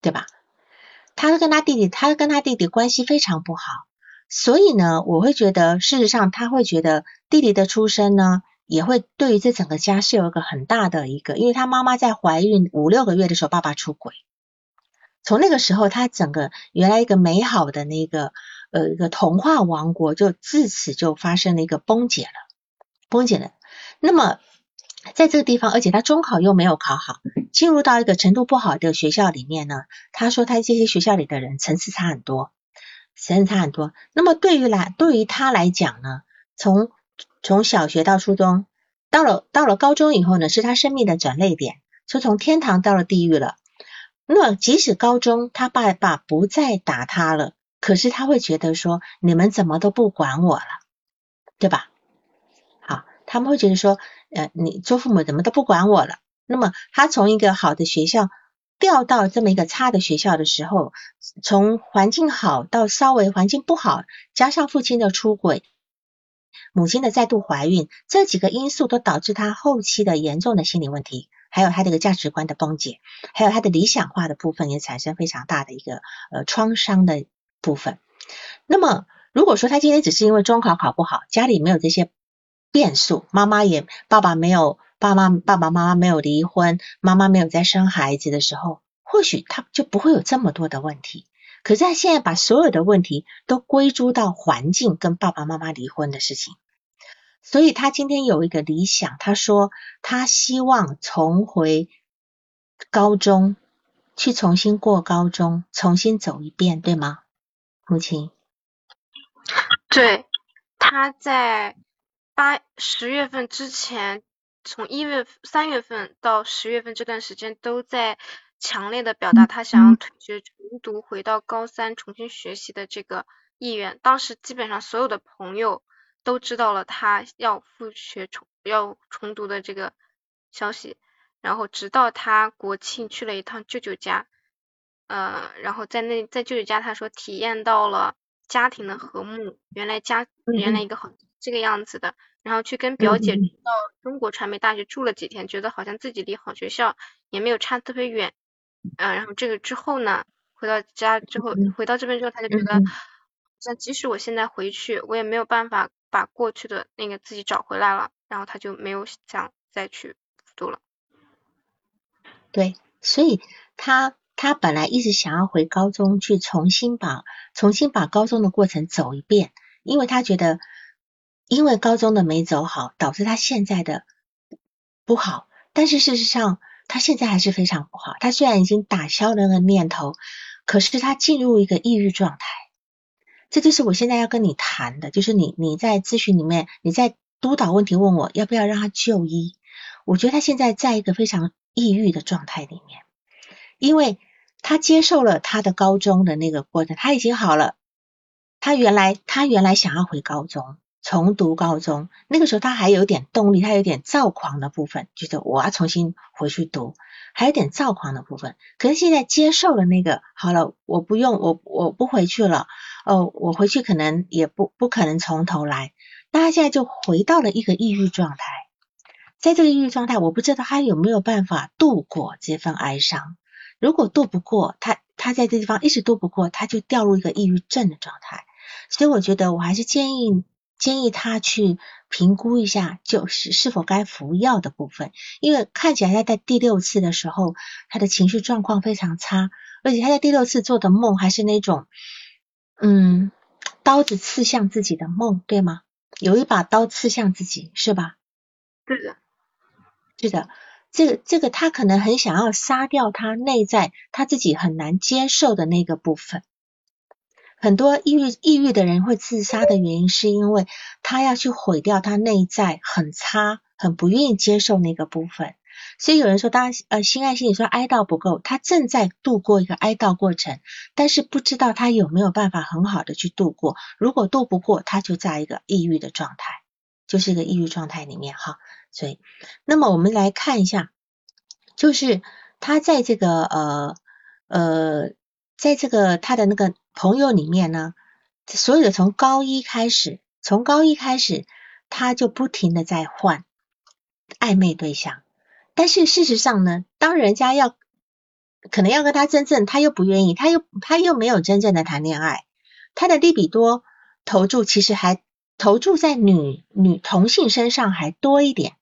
对吧？他跟他弟弟，他跟他弟弟关系非常不好，所以呢，我会觉得，事实上他会觉得弟弟的出生呢，也会对于这整个家是有一个很大的一个，因为他妈妈在怀孕五六个月的时候，爸爸出轨，从那个时候，他整个原来一个美好的那个呃一个童话王国，就自此就发生了一个崩解了，崩解了。那么在这个地方，而且他中考又没有考好，进入到一个程度不好的学校里面呢，他说他这些学校里的人层次差很多，层次差很多。那么对于来对于他来讲呢，从从小学到初中，到了到了高中以后呢，是他生命的转捩点，就从天堂到了地狱了。那么即使高中他爸爸不再打他了，可是他会觉得说，你们怎么都不管我了，对吧？好，他们会觉得说，呃，你做父母怎么都不管我了。那么他从一个好的学校调到这么一个差的学校的时候，从环境好到稍微环境不好，加上父亲的出轨。母亲的再度怀孕，这几个因素都导致他后期的严重的心理问题，还有他这个价值观的崩解，还有他的理想化的部分也产生非常大的一个呃创伤的部分。那么如果说他今天只是因为中考考不好，家里没有这些变数，妈妈也爸爸没有爸妈爸爸妈妈没有离婚，妈妈没有再生孩子的时候，或许他就不会有这么多的问题。可是他现在把所有的问题都归诸到环境跟爸爸妈妈离婚的事情。所以他今天有一个理想，他说他希望重回高中，去重新过高中，重新走一遍，对吗？母亲，对，他在八十月份之前，从一月三月份到十月份这段时间，都在强烈的表达他想要退学重读，回到高三重新学习的这个意愿。当时基本上所有的朋友。都知道了他要复学重要重读的这个消息，然后直到他国庆去了一趟舅舅家，呃，然后在那在舅舅家他说体验到了家庭的和睦，原来家原来一个好这个样子的，然后去跟表姐到中国传媒大学住了几天，觉得好像自己离好学校也没有差特别远，嗯，然后这个之后呢，回到家之后回到这边之后他就觉得，像即使我现在回去，我也没有办法。把过去的那个自己找回来了，然后他就没有想再去读了。对，所以他他本来一直想要回高中去重新把重新把高中的过程走一遍，因为他觉得因为高中的没走好，导致他现在的不好。但是事实上他现在还是非常不好。他虽然已经打消了那个念头，可是他进入一个抑郁状态。这就是我现在要跟你谈的，就是你你在咨询里面，你在督导问题问我要不要让他就医，我觉得他现在在一个非常抑郁的状态里面，因为他接受了他的高中的那个过程，他已经好了，他原来他原来想要回高中重读高中，那个时候他还有点动力，他有点躁狂的部分，觉得我要重新回去读，还有点躁狂的部分，可是现在接受了那个好了，我不用我我不回去了。哦，我回去可能也不不可能从头来，那他现在就回到了一个抑郁状态，在这个抑郁状态，我不知道他有没有办法度过这份哀伤。如果度不过，他他在这地方一直度不过，他就掉入一个抑郁症的状态。所以我觉得我还是建议建议他去评估一下，就是是否该服药的部分，因为看起来他在第六次的时候，他的情绪状况非常差，而且他在第六次做的梦还是那种。嗯，刀子刺向自己的梦，对吗？有一把刀刺向自己，是吧？对的，是的。这个这个，他可能很想要杀掉他内在他自己很难接受的那个部分。很多抑郁抑郁的人会自杀的原因，是因为他要去毁掉他内在很差、很不愿意接受那个部分。所以有人说，当呃心爱心理说哀悼不够，他正在度过一个哀悼过程，但是不知道他有没有办法很好的去度过。如果度不过，他就在一个抑郁的状态，就是一个抑郁状态里面哈。所以，那么我们来看一下，就是他在这个呃呃，在这个他的那个朋友里面呢，所有的从高一开始，从高一开始，他就不停的在换暧昧对象。但是事实上呢，当人家要可能要跟他真正，他又不愿意，他又他又没有真正的谈恋爱，他的利比多投注其实还投注在女女同性身上还多一点，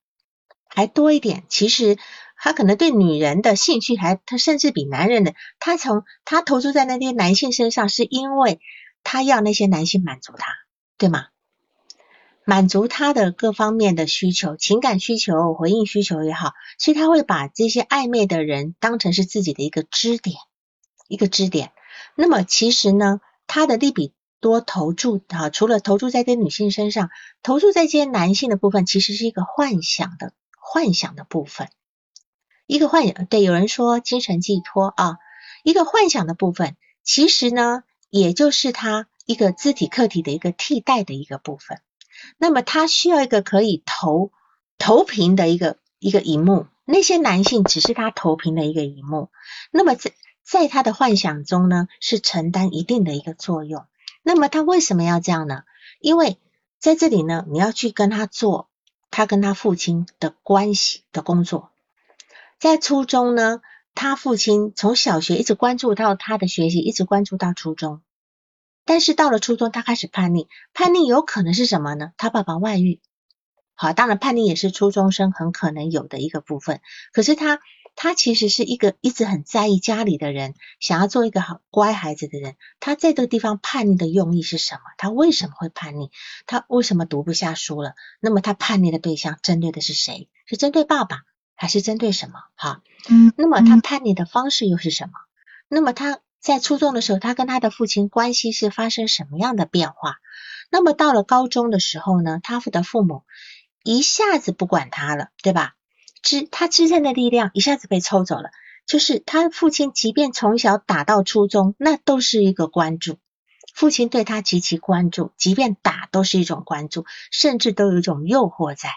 还多一点。其实他可能对女人的兴趣还他甚至比男人的，他从他投注在那些男性身上，是因为他要那些男性满足他，对吗？满足他的各方面的需求，情感需求、回应需求也好，所以他会把这些暧昧的人当成是自己的一个支点，一个支点。那么其实呢，他的利比多投注啊，除了投注在这些女性身上，投注在这些男性的部分，其实是一个幻想的幻想的部分，一个幻想。对，有人说精神寄托啊，一个幻想的部分，其实呢，也就是他。一个字体客体的一个替代的一个部分，那么他需要一个可以投投屏的一个一个荧幕，那些男性只是他投屏的一个荧幕，那么在在他的幻想中呢，是承担一定的一个作用。那么他为什么要这样呢？因为在这里呢，你要去跟他做他跟他父亲的关系的工作。在初中呢，他父亲从小学一直关注到他的学习，一直关注到初中。但是到了初中，他开始叛逆。叛逆有可能是什么呢？他爸爸外遇。好，当然叛逆也是初中生很可能有的一个部分。可是他，他其实是一个一直很在意家里的人，想要做一个好乖孩子的人。他在这个地方叛逆的用意是什么？他为什么会叛逆？他为什么读不下书了？那么他叛逆的对象针对的是谁？是针对爸爸，还是针对什么？哈，嗯，那么他叛逆的方式又是什么？那么他。在初中的时候，他跟他的父亲关系是发生什么样的变化？那么到了高中的时候呢，他的父母一下子不管他了，对吧？支他支撑的力量一下子被抽走了。就是他父亲，即便从小打到初中，那都是一个关注，父亲对他极其关注，即便打都是一种关注，甚至都有一种诱惑在，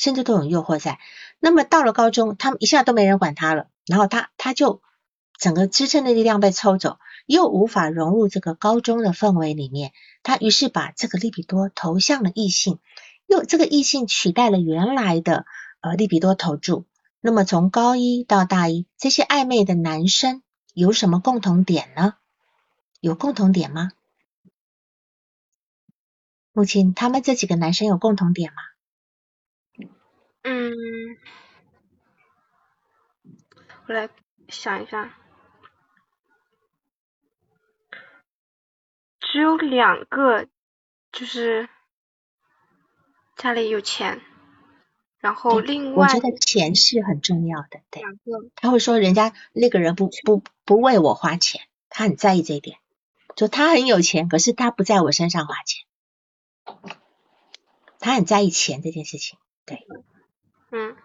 甚至都有诱惑在。那么到了高中，他们一下都没人管他了，然后他他就。整个支撑的力量被抽走，又无法融入这个高中的氛围里面，他于是把这个利比多投向了异性，又这个异性取代了原来的呃利比多投注。那么从高一到大一，这些暧昧的男生有什么共同点呢？有共同点吗？母亲，他们这几个男生有共同点吗？嗯，我来想一下。只有两个，就是家里有钱，然后另外我觉得钱是很重要的，对。他会说人家那个人不不不为我花钱，他很在意这一点，就他很有钱，可是他不在我身上花钱，他很在意钱这件事情，对。嗯，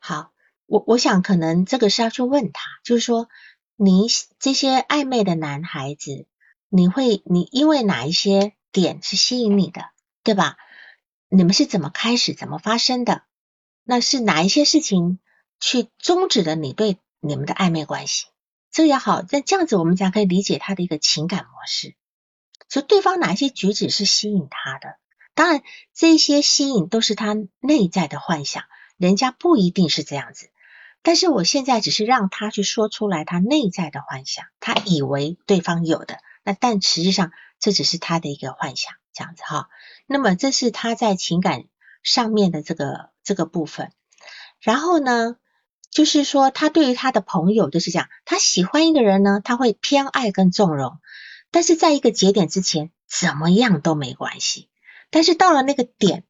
好，我我想可能这个是要去问他，就是说你这些暧昧的男孩子。你会，你因为哪一些点是吸引你的，对吧？你们是怎么开始，怎么发生的？那是哪一些事情去终止了你对你们的暧昧关系？这也好，那这样子我们才可以理解他的一个情感模式。所以对方哪一些举止是吸引他的？当然，这些吸引都是他内在的幻想，人家不一定是这样子。但是我现在只是让他去说出来他内在的幻想，他以为对方有的。那但实际上这只是他的一个幻想，这样子哈。那么这是他在情感上面的这个这个部分。然后呢，就是说他对于他的朋友就是讲，他喜欢一个人呢，他会偏爱跟纵容，但是在一个节点之前怎么样都没关系。但是到了那个点，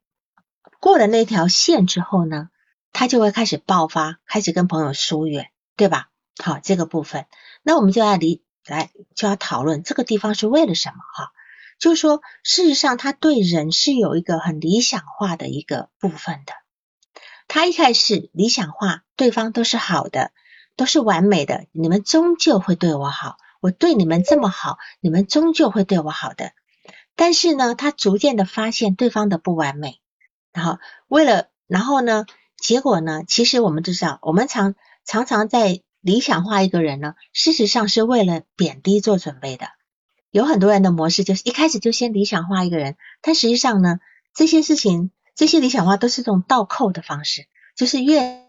过了那条线之后呢，他就会开始爆发，开始跟朋友疏远，对吧？好，这个部分，那我们就要理。来就要讨论这个地方是为了什么哈？就是说，事实上他对人是有一个很理想化的一个部分的。他一开始理想化，对方都是好的，都是完美的，你们终究会对我好。我对你们这么好，你们终究会对我好的。但是呢，他逐渐的发现对方的不完美，然后为了，然后呢，结果呢，其实我们知道，我们常常常在。理想化一个人呢，事实上是为了贬低做准备的。有很多人的模式就是一开始就先理想化一个人，但实际上呢，这些事情这些理想化都是这种倒扣的方式，就是越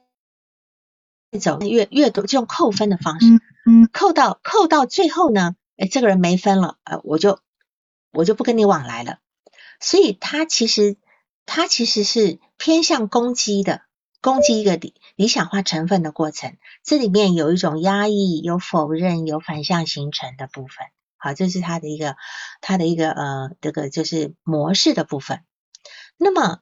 走越越多，这种扣分的方式，嗯，扣到扣到最后呢，哎，这个人没分了，呃，我就我就不跟你往来了。所以他其实他其实是偏向攻击的。攻击一个理理想化成分的过程，这里面有一种压抑、有否认、有反向形成的部分。好，这是他的一个他的一个呃这个就是模式的部分。那么，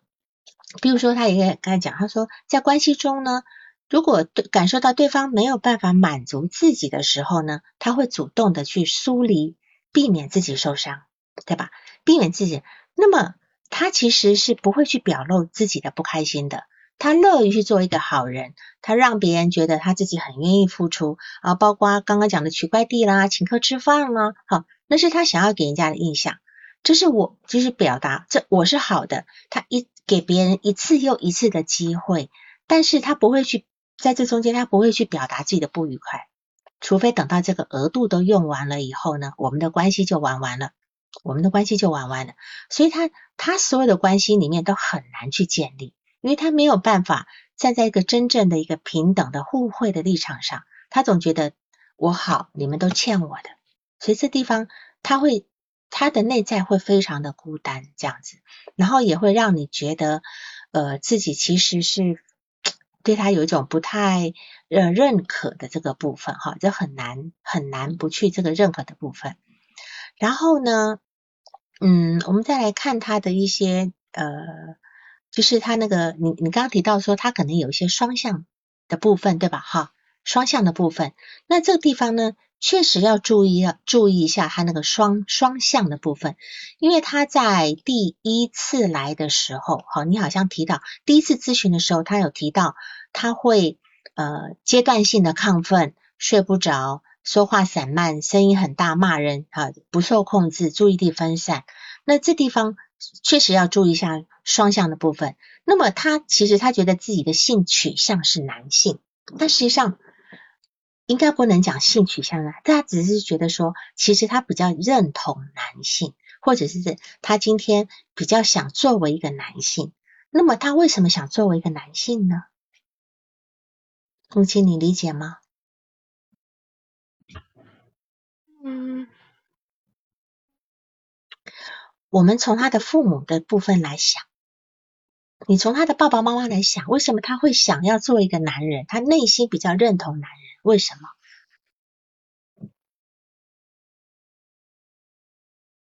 比如说他也刚才讲，他说在关系中呢，如果对感受到对方没有办法满足自己的时候呢，他会主动的去疏离，避免自己受伤，对吧？避免自己，那么他其实是不会去表露自己的不开心的。他乐于去做一个好人，他让别人觉得他自己很愿意付出啊，包括刚刚讲的取快递啦、请客吃饭啦，好，那是他想要给人家的印象。这是我就是表达，这我是好的。他一给别人一次又一次的机会，但是他不会去在这中间，他不会去表达自己的不愉快，除非等到这个额度都用完了以后呢，我们的关系就玩完了，我们的关系就玩完了。所以他他所有的关系里面都很难去建立。因为他没有办法站在一个真正的一个平等的互惠的立场上，他总觉得我好，你们都欠我的，所以这地方他会他的内在会非常的孤单这样子，然后也会让你觉得呃自己其实是对他有一种不太呃认可的这个部分哈，就很难很难不去这个认可的部分。然后呢，嗯，我们再来看他的一些呃。就是他那个，你你刚刚提到说他可能有一些双向的部分，对吧？哈，双向的部分，那这个地方呢，确实要注意，要注意一下他那个双双向的部分，因为他在第一次来的时候，哈，你好像提到第一次咨询的时候，他有提到他会呃阶段性的亢奋，睡不着，说话散漫，声音很大，骂人，啊，不受控制，注意力分散，那这地方。确实要注意一下双向的部分。那么他其实他觉得自己的性取向是男性，但实际上应该不能讲性取向啊，他只是觉得说，其实他比较认同男性，或者是他今天比较想作为一个男性。那么他为什么想作为一个男性呢？父亲，你理解吗？嗯。我们从他的父母的部分来想，你从他的爸爸妈妈来想，为什么他会想要做一个男人？他内心比较认同男人，为什么？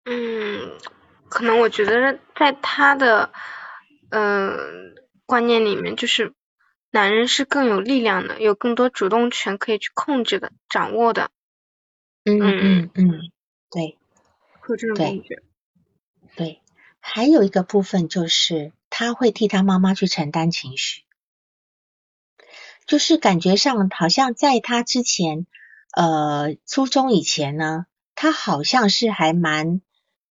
嗯，可能我觉得在他的嗯观念里面，就是男人是更有力量的，有更多主动权可以去控制的、掌握的。嗯嗯嗯，对，会这种感觉。对，还有一个部分就是他会替他妈妈去承担情绪，就是感觉上好像在他之前，呃，初中以前呢，他好像是还蛮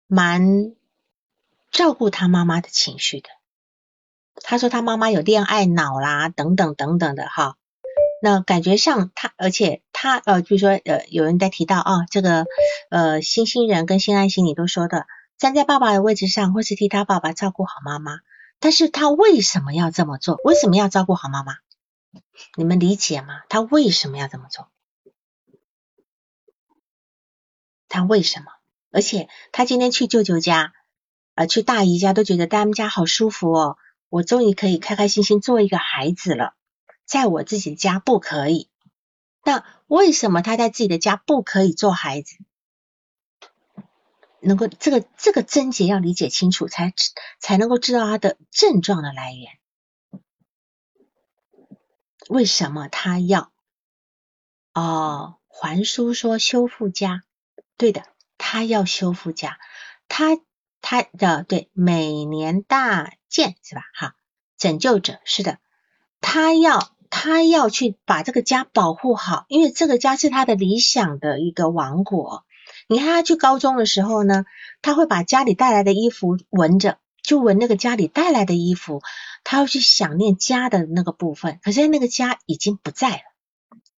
蛮照顾他妈妈的情绪的。他说他妈妈有恋爱脑啦，等等等等的哈。那感觉上他，而且他呃，比如说呃，有人在提到啊，这个呃，星星人跟新爱心，你都说的。站在爸爸的位置上，或是替他爸爸照顾好妈妈，但是他为什么要这么做？为什么要照顾好妈妈？你们理解吗？他为什么要这么做？他为什么？而且他今天去舅舅家，呃，去大姨家，都觉得他们家好舒服哦。我终于可以开开心心做一个孩子了，在我自己家不可以。那为什么他在自己的家不可以做孩子？能够这个这个症结要理解清楚，才才能够知道他的症状的来源。为什么他要？哦，还书说修复家，对的，他要修复家，他他的对每年大建是吧？哈，拯救者是的，他要他要去把这个家保护好，因为这个家是他的理想的一个王国。你看他去高中的时候呢，他会把家里带来的衣服闻着，就闻那个家里带来的衣服，他会去想念家的那个部分。可是那个家已经不在了，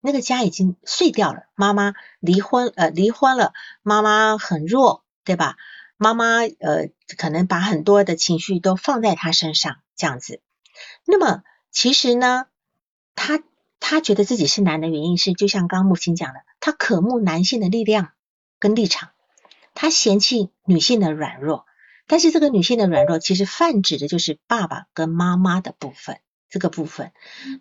那个家已经碎掉了。妈妈离婚，呃，离婚了，妈妈很弱，对吧？妈妈呃，可能把很多的情绪都放在他身上，这样子。那么其实呢，他他觉得自己是男的原因是，就像刚木星讲的，他渴慕男性的力量。跟立场，他嫌弃女性的软弱，但是这个女性的软弱其实泛指的就是爸爸跟妈妈的部分，这个部分。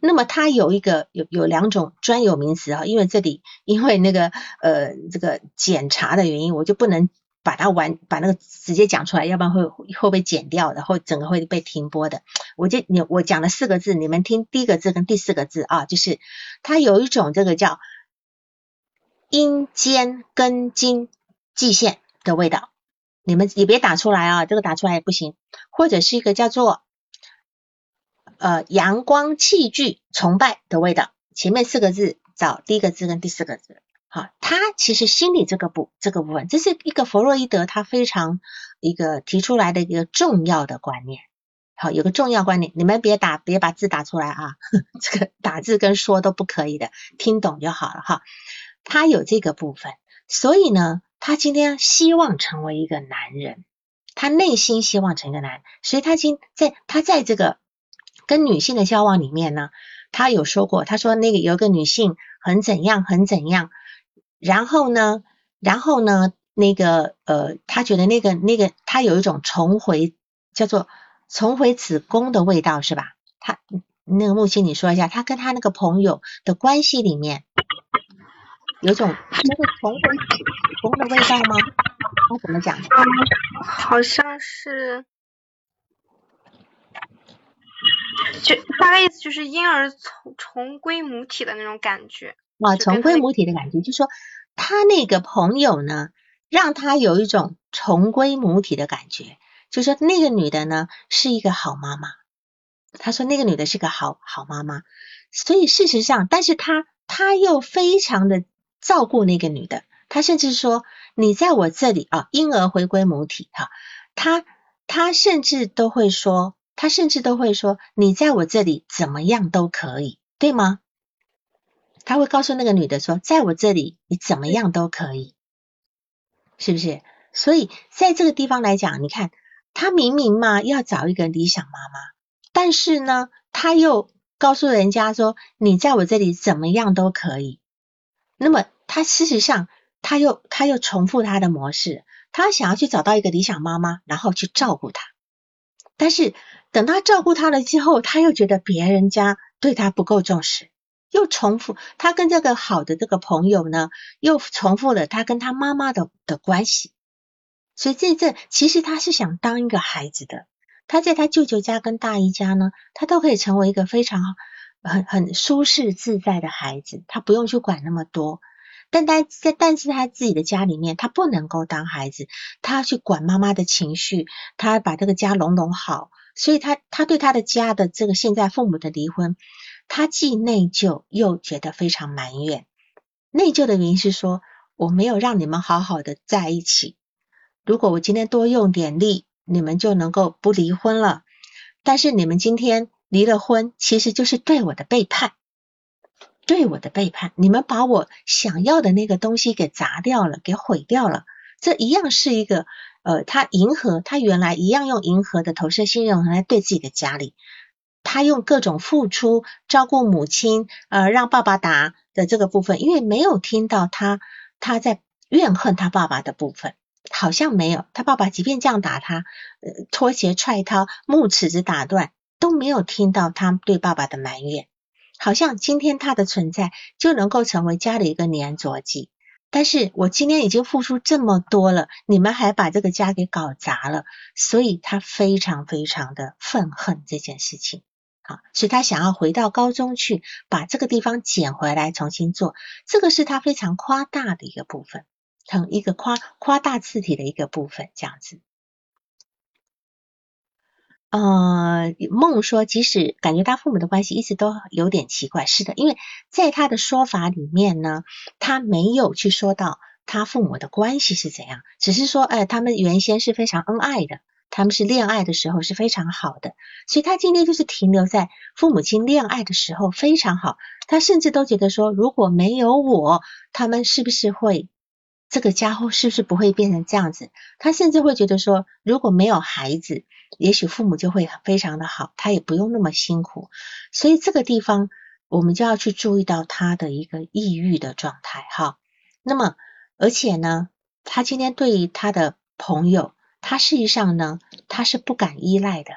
那么它有一个有有两种专有名词啊，因为这里因为那个呃这个检查的原因，我就不能把它完把那个直接讲出来，要不然会会被剪掉的，或整个会被停播的。我就你我讲了四个字，你们听第一个字跟第四个字啊，就是它有一种这个叫阴间根茎蓟线的味道，你们也别打出来啊，这个打出来也不行，或者是一个叫做呃阳光器具崇拜的味道，前面四个字找第一个字跟第四个字。好，他其实心理这个部这个部分，这是一个弗洛伊德他非常一个提出来的一个重要的观念。好，有个重要观念，你们别打，别把字打出来啊，这个打字跟说都不可以的，听懂就好了哈。他有这个部分，所以呢，他今天希望成为一个男人，他内心希望成一个男人，所以他今在他在这个跟女性的交往里面呢，他有说过，他说那个有个女性很怎样，很怎样。然后呢，然后呢，那个呃，他觉得那个那个他有一种重回叫做重回子宫的味道是吧？他那个木青，你说一下，他跟他那个朋友的关系里面有种那个重回子宫的味道吗？他怎么讲？好像是，就大概意思就是婴儿重重归母体的那种感觉。啊，重归母体的感觉，就说他那个朋友呢，让他有一种重归母体的感觉，就说那个女的呢是一个好妈妈，他说那个女的是个好好妈妈，所以事实上，但是他他又非常的照顾那个女的，他甚至说你在我这里啊，婴儿回归母体哈，他他甚至都会说，他甚至都会说你在我这里怎么样都可以，对吗？他会告诉那个女的说，在我这里你怎么样都可以，是不是？所以在这个地方来讲，你看他明明嘛要找一个理想妈妈，但是呢，他又告诉人家说，你在我这里怎么样都可以。那么他事实上他又他又重复他的模式，他想要去找到一个理想妈妈，然后去照顾他。但是等他照顾他了之后，他又觉得别人家对他不够重视。又重复他跟这个好的这个朋友呢，又重复了他跟他妈妈的的关系，所以这这其实他是想当一个孩子的，他在他舅舅家跟大姨家呢，他都可以成为一个非常很很舒适自在的孩子，他不用去管那么多。但他在但是他自己的家里面，他不能够当孩子，他要去管妈妈的情绪，他要把这个家拢拢好，所以他他对他的家的这个现在父母的离婚。他既内疚又觉得非常埋怨。内疚的原因是说，我没有让你们好好的在一起。如果我今天多用点力，你们就能够不离婚了。但是你们今天离了婚，其实就是对我的背叛，对我的背叛。你们把我想要的那个东西给砸掉了，给毁掉了。这一样是一个呃，他迎合他原来一样用迎合的投射信任来对自己的家里。他用各种付出照顾母亲，呃，让爸爸打的这个部分，因为没有听到他他在怨恨他爸爸的部分，好像没有。他爸爸即便这样打他，呃，拖鞋踹他，木尺子打断，都没有听到他对爸爸的埋怨。好像今天他的存在就能够成为家里一个粘着剂。但是我今天已经付出这么多了，你们还把这个家给搞砸了，所以他非常非常的愤恨这件事情。所以他想要回到高中去，把这个地方捡回来重新做，这个是他非常夸大的一个部分，很一个夸夸大字体的一个部分，这样子。呃，梦说，即使感觉他父母的关系一直都有点奇怪，是的，因为在他的说法里面呢，他没有去说到他父母的关系是怎样，只是说，哎，他们原先是非常恩爱的。他们是恋爱的时候是非常好的，所以他今天就是停留在父母亲恋爱的时候非常好。他甚至都觉得说，如果没有我，他们是不是会这个家伙是不是不会变成这样子？他甚至会觉得说，如果没有孩子，也许父母就会非常的好，他也不用那么辛苦。所以这个地方我们就要去注意到他的一个抑郁的状态哈。那么而且呢，他今天对于他的朋友。他事实上呢，他是不敢依赖的，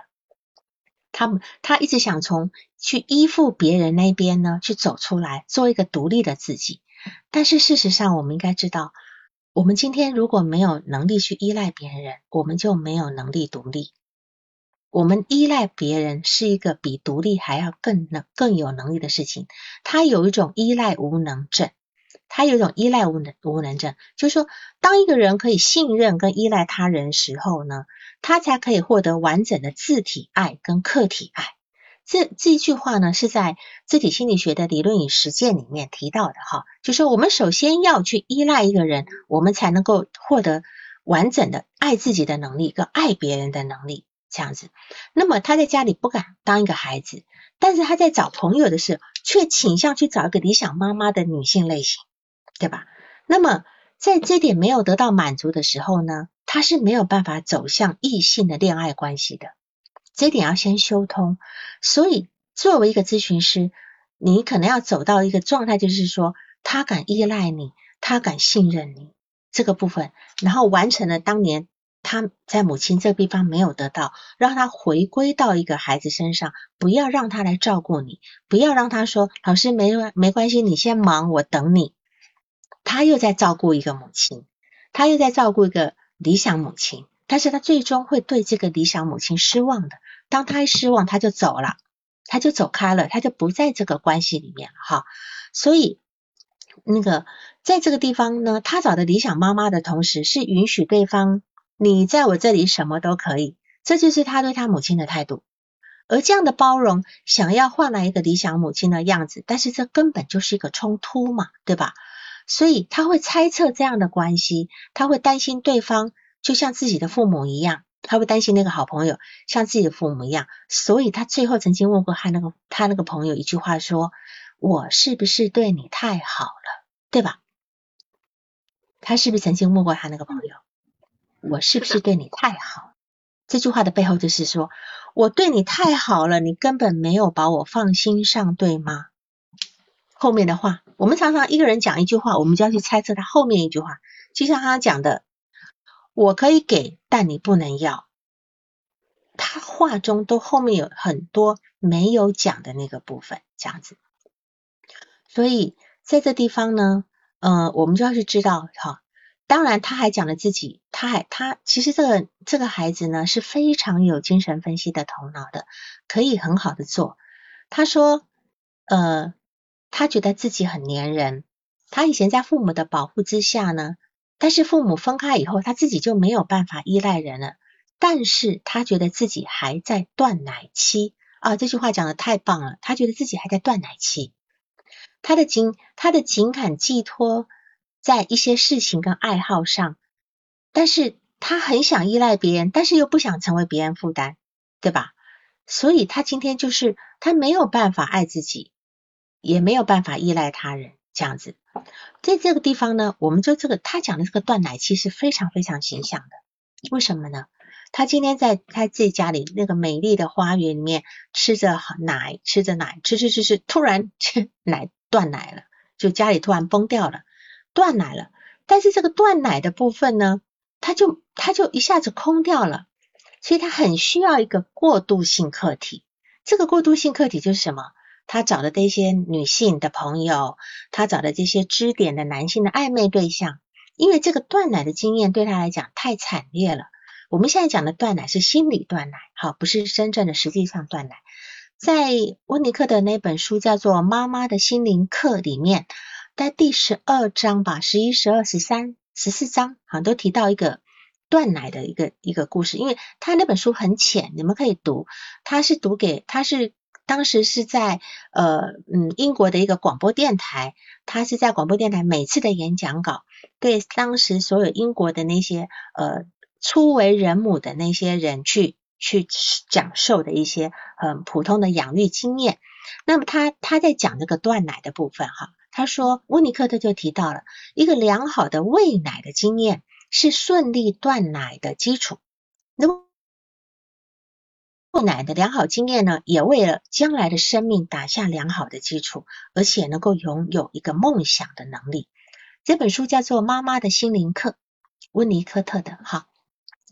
他他一直想从去依附别人那边呢去走出来，做一个独立的自己。但是事实上，我们应该知道，我们今天如果没有能力去依赖别人，我们就没有能力独立。我们依赖别人是一个比独立还要更能更有能力的事情。他有一种依赖无能症，他有一种依赖无能无能症，就是说，当一个人可以信任跟依赖他人时候呢，他才可以获得完整的自体爱跟客体爱。这这一句话呢，是在自体心理学的理论与实践里面提到的哈，就是我们首先要去依赖一个人，我们才能够获得完整的爱自己的能力跟爱别人的能力这样子。那么他在家里不敢当一个孩子，但是他在找朋友的时候，却倾向去找一个理想妈妈的女性类型，对吧？那么在这点没有得到满足的时候呢，他是没有办法走向异性的恋爱关系的。这点要先修通，所以作为一个咨询师，你可能要走到一个状态，就是说他敢依赖你，他敢信任你这个部分，然后完成了当年他在母亲这个地方没有得到，让他回归到一个孩子身上，不要让他来照顾你，不要让他说老师没没关系，你先忙，我等你。他又在照顾一个母亲，他又在照顾一个理想母亲。但是他最终会对这个理想母亲失望的。当他一失望，他就走了，他就走开了，他就不在这个关系里面了哈。所以，那个在这个地方呢，他找的理想妈妈的同时，是允许对方你在我这里什么都可以，这就是他对他母亲的态度。而这样的包容，想要换来一个理想母亲的样子，但是这根本就是一个冲突嘛，对吧？所以他会猜测这样的关系，他会担心对方。就像自己的父母一样，他会担心那个好朋友像自己的父母一样，所以他最后曾经问过他那个他那个朋友一句话说：“我是不是对你太好了，对吧？”他是不是曾经问过他那个朋友：“我是不是对你太好？”这句话的背后就是说我对你太好了，你根本没有把我放心上，对吗？后面的话，我们常常一个人讲一句话，我们就要去猜测他后面一句话，就像他讲的。我可以给，但你不能要。他话中都后面有很多没有讲的那个部分，这样子。所以在这地方呢，呃，我们就要去知道哈。当然，他还讲了自己，他还他其实这个这个孩子呢是非常有精神分析的头脑的，可以很好的做。他说，呃，他觉得自己很粘人，他以前在父母的保护之下呢。但是父母分开以后，他自己就没有办法依赖人了。但是他觉得自己还在断奶期啊，这句话讲的太棒了。他觉得自己还在断奶期，他的情他的情感寄托在一些事情跟爱好上，但是他很想依赖别人，但是又不想成为别人负担，对吧？所以他今天就是他没有办法爱自己，也没有办法依赖他人。这样子，在这个地方呢，我们就这个他讲的这个断奶期是非常非常形象的。为什么呢？他今天在他自己家里那个美丽的花园里面吃着奶，吃着奶，吃吃吃吃，突然吃奶断奶了，就家里突然崩掉了，断奶了。但是这个断奶的部分呢，他就他就一下子空掉了，所以他很需要一个过渡性客体。这个过渡性客体就是什么？他找的这些女性的朋友，他找的这些支点的男性的暧昧对象，因为这个断奶的经验对他来讲太惨烈了。我们现在讲的断奶是心理断奶，好，不是真正的实际上断奶。在温尼克的那本书叫做《妈妈的心灵课》里面，在第十二章吧，十一、十二、十三、十四章，好像都提到一个断奶的一个一个故事。因为他那本书很浅，你们可以读，他是读给他是。当时是在呃嗯英国的一个广播电台，他是在广播电台每次的演讲稿，对当时所有英国的那些呃初为人母的那些人去去讲授的一些很普通的养育经验。那么他他在讲这个断奶的部分哈，他说温尼克特就提到了一个良好的喂奶的经验是顺利断奶的基础。那么断奶的良好经验呢，也为了将来的生命打下良好的基础，而且能够拥有一个梦想的能力。这本书叫做《妈妈的心灵课》，温尼科特的哈，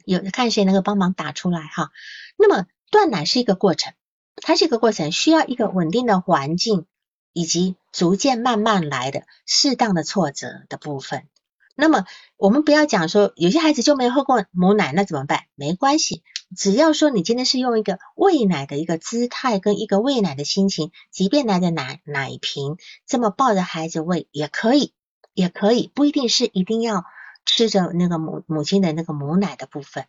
有看谁能够帮忙打出来哈。那么断奶是一个过程，它是一个过程，需要一个稳定的环境，以及逐渐慢慢来的适当的挫折的部分。那么我们不要讲说有些孩子就没喝过母奶，那怎么办？没关系，只要说你今天是用一个喂奶的一个姿态跟一个喂奶的心情，即便拿着奶奶瓶这么抱着孩子喂也可以，也可以，不一定是一定要吃着那个母母亲的那个母奶的部分。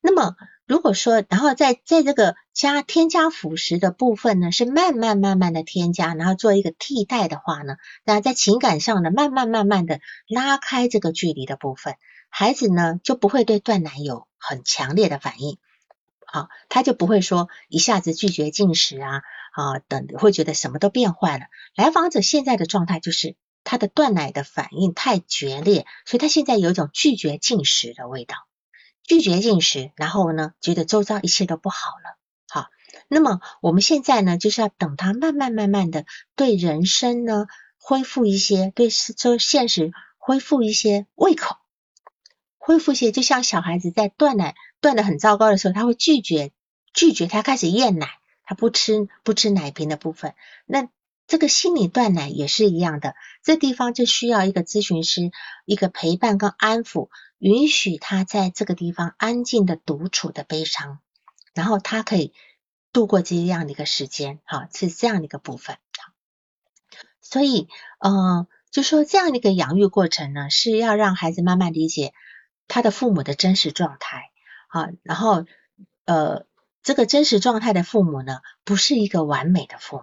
那么如果说，然后在在这个加添加辅食的部分呢，是慢慢慢慢的添加，然后做一个替代的话呢，那在情感上呢，慢慢慢慢的拉开这个距离的部分，孩子呢就不会对断奶有很强烈的反应，好，他就不会说一下子拒绝进食啊啊等，会觉得什么都变坏了。来访者现在的状态就是他的断奶的反应太决裂，所以他现在有一种拒绝进食的味道。拒绝进食，然后呢，觉得周遭一切都不好了。好，那么我们现在呢，就是要等他慢慢慢慢的对人生呢恢复一些，对这现实恢复一些胃口，恢复一些，就像小孩子在断奶断的很糟糕的时候，他会拒绝拒绝，他开始厌奶，他不吃不吃奶瓶的部分。那这个心理断奶也是一样的，这地方就需要一个咨询师一个陪伴跟安抚。允许他在这个地方安静的独处的悲伤，然后他可以度过这样的一个时间，好，是这样的一个部分。所以，嗯，就说这样的一个养育过程呢，是要让孩子慢慢理解他的父母的真实状态，啊，然后，呃，这个真实状态的父母呢，不是一个完美的父母，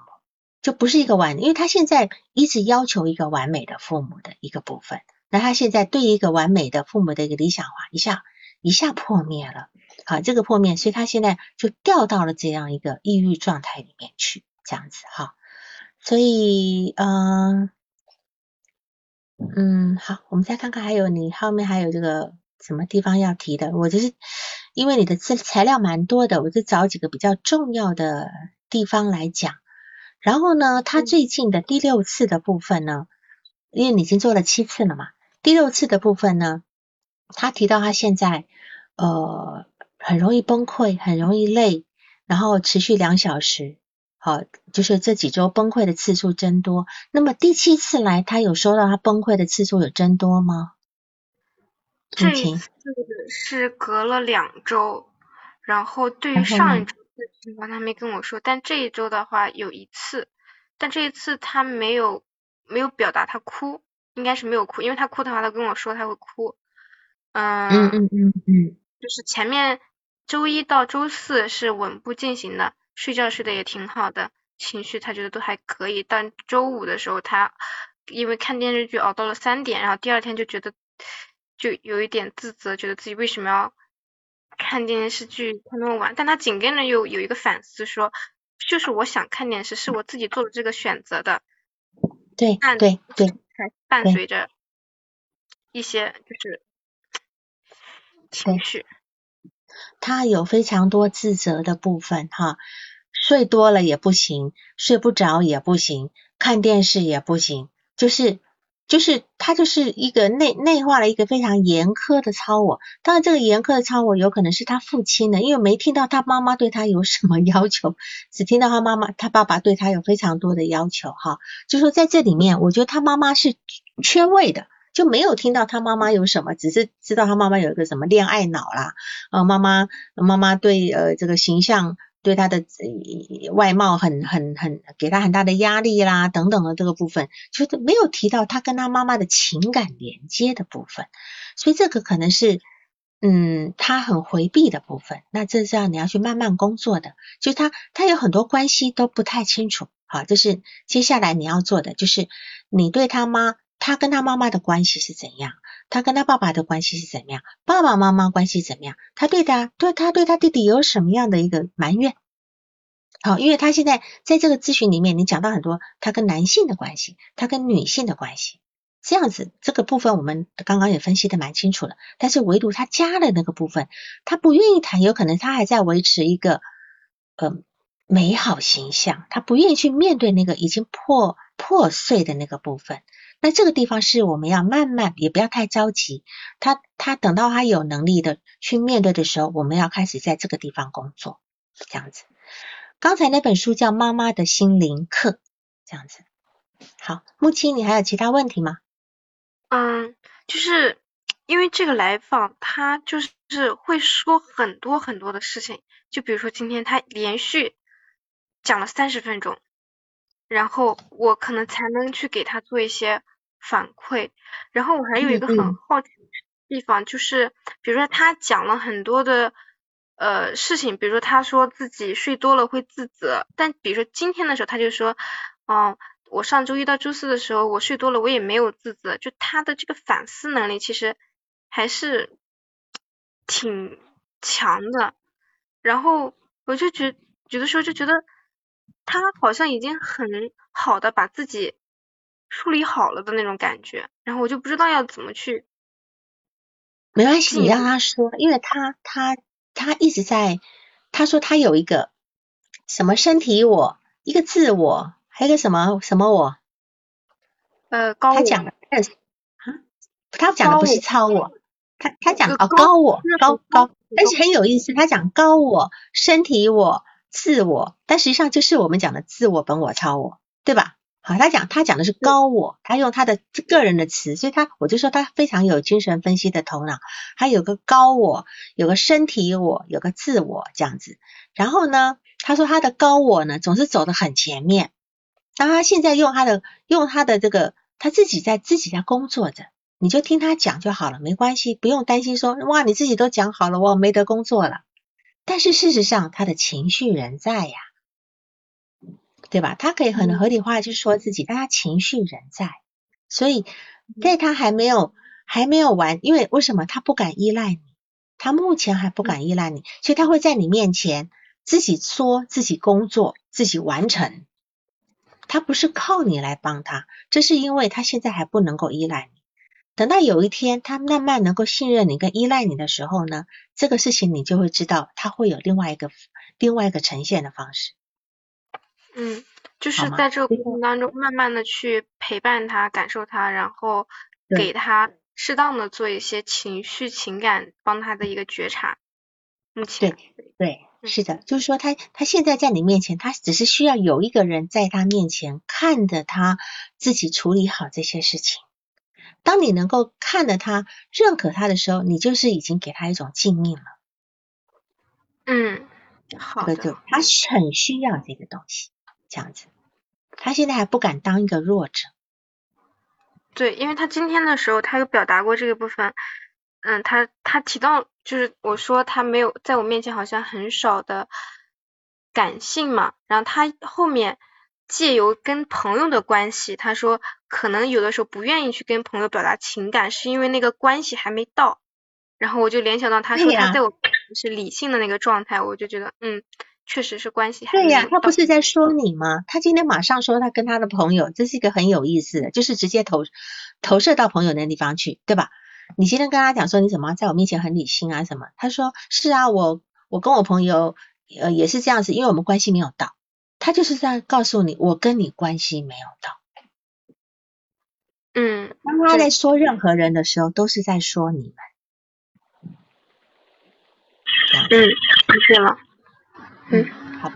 就不是一个完，因为他现在一直要求一个完美的父母的一个部分。那他现在对一个完美的父母的一个理想化，一下一下破灭了，好，这个破灭，所以他现在就掉到了这样一个抑郁状态里面去，这样子哈，所以嗯嗯，好，我们再看看还有你后面还有这个什么地方要提的，我就是因为你的资材料蛮多的，我就找几个比较重要的地方来讲，然后呢，他最近的第六次的部分呢，因为你已经做了七次了嘛。第六次的部分呢，他提到他现在呃很容易崩溃，很容易累，然后持续两小时，好，就是这几周崩溃的次数增多。那么第七次来，他有收到他崩溃的次数有增多吗？这一次是隔了两周，然后对于上一周的情况他没跟我说，但这一周的话有一次，但这一次他没有没有表达他哭。应该是没有哭，因为他哭的话，他跟我说他会哭。嗯嗯嗯嗯嗯，就是前面周一到周四是稳步进行的，睡觉睡得也挺好的，情绪他觉得都还可以。但周五的时候，他因为看电视剧熬到了三点，然后第二天就觉得就有一点自责，觉得自己为什么要看电视剧看那么晚。但他紧跟着又有一个反思，说就是我想看电视，是我自己做的这个选择的。对对对。还伴随着一些就是情绪，他有非常多自责的部分哈，睡多了也不行，睡不着也不行，看电视也不行，就是就是他就是一个内内化了一个非常严苛的超我。当然，这个严苛的超我有可能是他父亲的，因为没听到他妈妈对他有什么 要求，只听到他妈妈他爸爸对他有非常多的要求哈。就说在这里面，我觉得他妈妈是缺位的，就没有听到他妈妈有什么，只是知道他妈妈有一个什么恋爱脑啦，呃，妈妈妈妈对呃这个形象。对他的外貌很很很给他很大的压力啦，等等的这个部分，就是没有提到他跟他妈妈的情感连接的部分，所以这个可能是嗯他很回避的部分。那这是要你要去慢慢工作的，就他他有很多关系都不太清楚，好，这是接下来你要做的，就是你对他妈，他跟他妈妈的关系是怎样。他跟他爸爸的关系是怎么样？爸爸妈妈关系怎么样？他对他对他对他弟弟有什么样的一个埋怨？好，因为他现在在这个咨询里面，你讲到很多他跟男性的关系，他跟女性的关系，这样子这个部分我们刚刚也分析的蛮清楚了。但是唯独他家的那个部分，他不愿意谈，有可能他还在维持一个呃美好形象，他不愿意去面对那个已经破破碎的那个部分。那这个地方是我们要慢慢，也不要太着急。他他等到他有能力的去面对的时候，我们要开始在这个地方工作，这样子。刚才那本书叫《妈妈的心灵课》，这样子。好，木青，你还有其他问题吗？嗯，就是因为这个来访他就是会说很多很多的事情，就比如说今天他连续讲了三十分钟，然后我可能才能去给他做一些反馈。然后我还有一个很好奇的地方，就是比如说他讲了很多的呃事情，比如说他说自己睡多了会自责，但比如说今天的时候他就说，嗯。我上周一到周四的时候，我睡多了，我也没有自责。就他的这个反思能力，其实还是挺强的。然后我就觉有的时候就觉得他好像已经很好的把自己梳理好了的那种感觉。然后我就不知道要怎么去。没关系，你让他说，因为他他他一直在他说他有一个什么身体我一个自我。还有个什么什么我，呃，高他讲的啊，他讲的不是超我，他他讲哦高我高高，但是很有意思，他讲高我身体我自我，但实际上就是我们讲的自我本我超我，对吧？好，他讲他讲的是高我，他用他的个人的词，所以他我就说他非常有精神分析的头脑，他有个高我，有个身体我，有个自我这样子。然后呢，他说他的高我呢总是走得很前面。当他现在用他的用他的这个，他自己在自己在工作着，你就听他讲就好了，没关系，不用担心说哇你自己都讲好了，我没得工作了。但是事实上他的情绪仍在呀，对吧？他可以很合理化去说自己，但他情绪仍在，所以在他还没有还没有完，因为为什么他不敢依赖你？他目前还不敢依赖你，所以他会在你面前自己说自己工作，自己完成。他不是靠你来帮他，这是因为他现在还不能够依赖你。等到有一天他慢慢能够信任你跟依赖你的时候呢，这个事情你就会知道他会有另外一个另外一个呈现的方式。嗯，就是在这个过程当中，慢慢的去陪伴他，感受他，然后给他适当的做一些情绪情感帮他的一个觉察。目前对对。是的，就是说他他现在在你面前，他只是需要有一个人在他面前看着他自己处理好这些事情。当你能够看着他、认可他的时候，你就是已经给他一种静谧了。嗯，好的。他很需要这个东西，这样子。他现在还不敢当一个弱者。对，因为他今天的时候，他有表达过这个部分。嗯，他他提到就是我说他没有在我面前好像很少的感性嘛，然后他后面借由跟朋友的关系，他说可能有的时候不愿意去跟朋友表达情感，是因为那个关系还没到。然后我就联想到他说他在我是理性的那个状态，我就觉得嗯，确实是关系还对呀，他不是在说你吗？他今天马上说他跟他的朋友，这是一个很有意思的，就是直接投投射到朋友那地方去，对吧？你今天跟他讲说你怎么在我面前很理性啊什么？他说是啊，我我跟我朋友呃也是这样子，因为我们关系没有到。他就是在告诉你，我跟你关系没有到。嗯，当他在说任何人的时候，都是在说你们。嗯，理解了。嗯，好，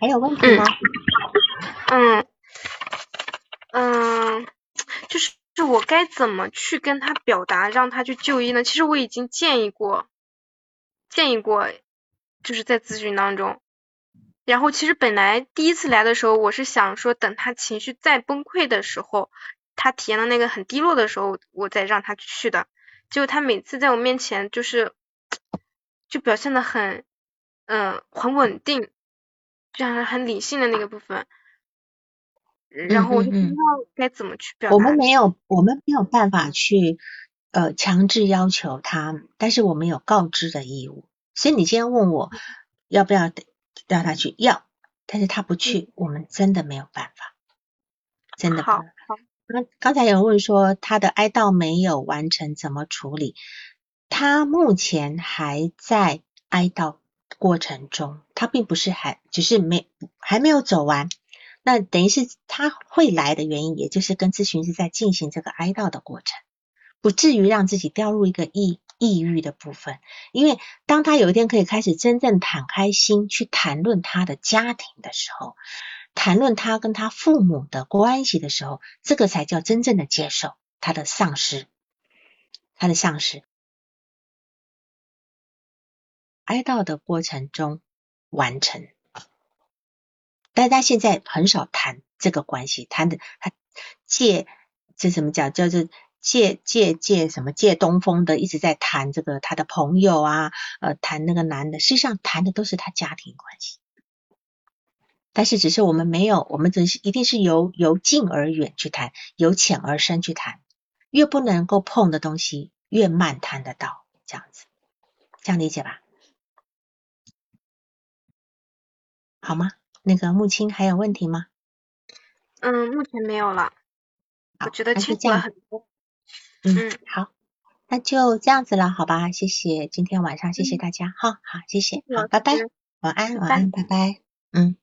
还有问题吗？嗯嗯，就是。就我该怎么去跟他表达，让他去就医呢？其实我已经建议过，建议过，就是在咨询当中。然后其实本来第一次来的时候，我是想说等他情绪再崩溃的时候，他体验到那个很低落的时候，我再让他去的。结果他每次在我面前就是 就表现的很嗯很稳定，就像是很理性的那个部分。然后我就不知道该怎么去表达。我们没有，我们没有办法去呃强制要求他，但是我们有告知的义务。所以你今天问我要不要让他去，要，但是他不去，我们真的没有办法，真的。好。刚刚才有人问说他的哀悼没有完成，怎么处理？他目前还在哀悼过程中，他并不是还只是没还没有走完。那等于是他会来的原因，也就是跟咨询师在进行这个哀悼的过程，不至于让自己掉入一个抑抑郁的部分。因为当他有一天可以开始真正坦开心去谈论他的家庭的时候，谈论他跟他父母的关系的时候，这个才叫真正的接受他的丧失。他的丧失，哀悼的过程中完成。但他现在很少谈这个关系，谈的他借这怎么讲叫做借借借什么借东风的，一直在谈这个他的朋友啊，呃，谈那个男的，实际上谈的都是他家庭关系。但是只是我们没有，我们只是一定是由由近而远去谈，由浅而深去谈，越不能够碰的东西，越慢谈得到，这样子，这样理解吧？好吗？那个木青还有问题吗？嗯，目前没有了。我觉得清楚了很多。嗯，好，那就这样子了，好吧？谢谢，今天晚上谢谢大家，哈，好，谢谢，好，拜拜，晚安，晚安，拜拜，嗯。